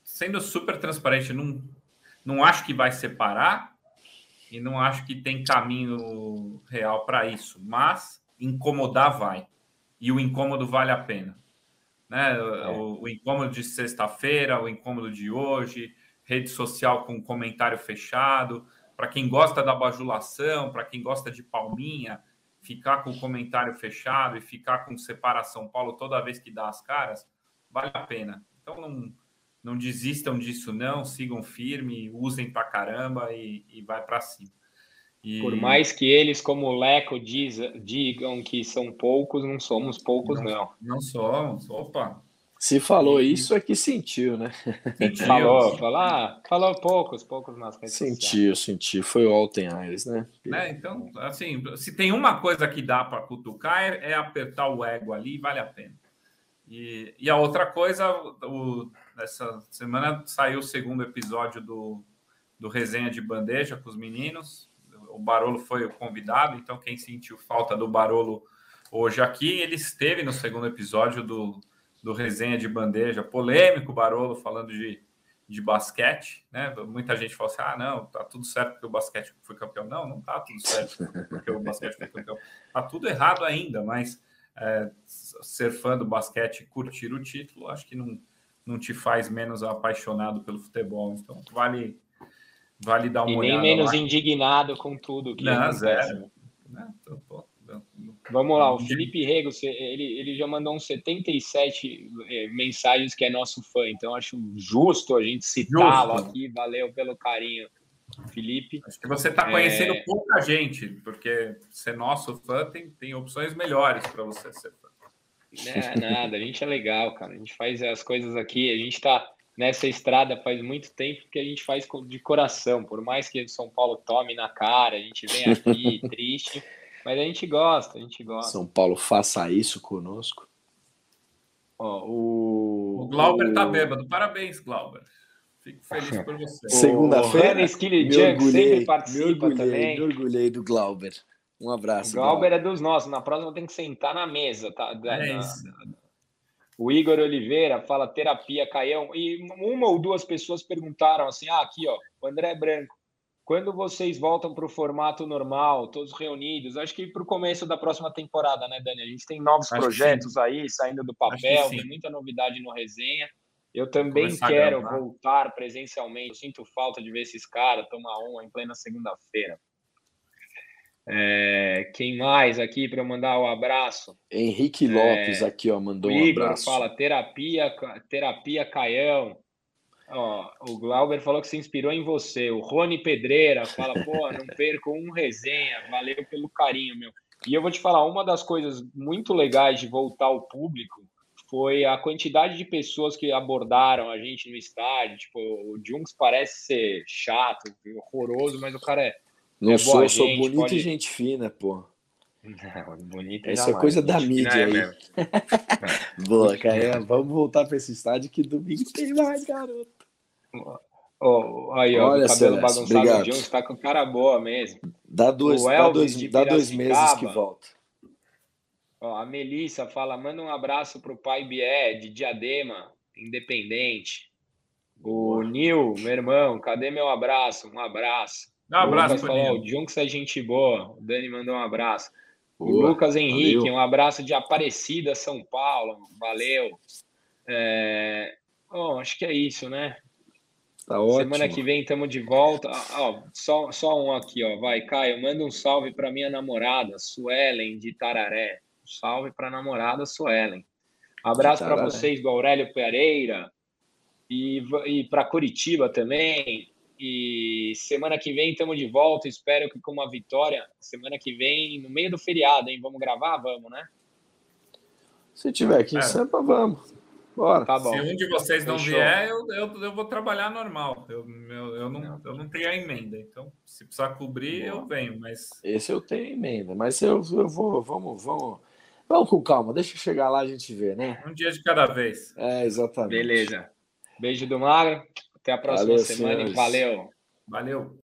sendo super transparente, não, não acho que vai separar e não acho que tem caminho real para isso, mas incomodar vai. E o incômodo vale a pena. Né? É. O, o incômodo de sexta-feira, o incômodo de hoje, rede social com comentário fechado para quem gosta da bajulação, para quem gosta de palminha, ficar com o comentário fechado e ficar com separação Paulo toda vez que dá as caras, vale a pena. Então não, não desistam disso, não, sigam firme, usem pra caramba e, e vai para cima. E... Por mais que eles, como o Leco, diz, digam que são poucos, não somos poucos, não. Não, não somos. Opa, se falou isso é que sentiu, né? Sentiu. Falou, falou, falou poucos, poucos nas redes Sentiu, sociais. sentiu. Foi o Alten Aires, né? né? Então, assim, se tem uma coisa que dá para cutucar é, é, apertar o ego ali, vale a pena. E, e a outra coisa, o, essa semana saiu o segundo episódio do, do Resenha de Bandeja com os meninos. O Barolo foi o convidado, então quem sentiu falta do Barolo hoje aqui, ele esteve no segundo episódio do do resenha de bandeja, polêmico, Barolo falando de, de basquete, né? Muita gente fala assim: ah, não, tá tudo certo porque o basquete foi campeão. Não, não tá tudo certo porque o basquete foi campeão. Tá tudo errado ainda, mas é, ser fã do basquete curtir o título, acho que não, não te faz menos apaixonado pelo futebol. Então, vale, vale dar uma e olhada. E nem menos lá. indignado com tudo que não, acontece. Zero. Né? Então, Vamos lá, o Felipe Rego, ele, ele já mandou uns 77 é, mensagens que é nosso fã, então acho justo a gente citá-lo aqui. Valeu pelo carinho, Felipe. Acho que você está conhecendo é... pouca gente, porque ser nosso fã tem, tem opções melhores para você ser fã. Não é nada, a gente é legal, cara. A gente faz as coisas aqui, a gente está nessa estrada faz muito tempo que a gente faz de coração, por mais que São Paulo tome na cara, a gente vem aqui triste. Mas a gente gosta, a gente gosta. São Paulo faça isso conosco. Ó, o... o Glauber tá bêbado. Parabéns, Glauber. Fico feliz por você. Segunda-feira, Skilly Junk sempre participa me orgulhei, também. Me orgulhei do Glauber. Um abraço. O Glauber, Glauber, é dos nossos. Na próxima tem que sentar na mesa, tá? É o Igor Oliveira fala terapia Caião. E uma ou duas pessoas perguntaram assim: ah, aqui, ó, o André Branco. Quando vocês voltam para o formato normal, todos reunidos, acho que para o começo da próxima temporada, né, Dani? A gente tem novos acho projetos aí saindo do papel, tem muita novidade no resenha. Eu também quero voltar presencialmente. Eu sinto falta de ver esses caras tomar um em plena segunda-feira. É, quem mais aqui para mandar o um abraço? Henrique Lopes é, aqui, ó, mandou um Igor abraço. fala terapia, terapia Caião. Ó, o Glauber falou que se inspirou em você. O Rony Pedreira fala, pô, não perco um resenha, valeu pelo carinho, meu. E eu vou te falar, uma das coisas muito legais de voltar ao público foi a quantidade de pessoas que abordaram a gente no estádio. Tipo, o Junks parece ser chato, horroroso, mas o cara é. Não é sou, sou bonito pode... e gente fina, pô. Não, bonito Essa é coisa da mídia é aí. Boa, cara. Vamos voltar para esse estádio que domingo tem mais, garoto. Oh, aí, ó, Olha, o cabelo Celeste, bagunçado obrigado. Com cara boa mesmo. Dá dois, dá dois, dá dois meses que volta. Ó, a Melissa fala: manda um abraço pro pai Bié, de Diadema, independente. O Nil, meu irmão, cadê meu abraço? Um abraço. Dá um abraço pro falou, O Junks é gente boa. O Dani mandou um abraço. Boa, o Lucas Henrique, valeu. um abraço de Aparecida, São Paulo. Valeu. É... Oh, acho que é isso, né? Tá ótimo. Semana que vem estamos de volta. Ah, ó, só, só um aqui, ó. Vai, Caio, manda um salve para minha namorada, Suelen, de Tararé. salve para a namorada Suelen. Abraço para vocês do Aurélio Pereira e, e para Curitiba também. E semana que vem estamos de volta. Espero que com uma vitória. Semana que vem, no meio do feriado, hein? Vamos gravar? Vamos, né? Se tiver aqui em é. Sampa, vamos. Bora. Tá bom. Se um de vocês não Fechou. vier, eu, eu, eu, vou trabalhar normal. Eu, eu, eu, não, eu não tenho a emenda. Então, se precisar cobrir, eu venho. Mas esse eu tenho emenda. Mas eu, eu vou, vamos, vamos. Vamos com calma, deixa eu chegar lá a gente ver, né? Um dia de cada vez. É, exatamente. Beleza. Beijo do Magro. Até a próxima Valeu, semana. Senhores. Valeu. Valeu.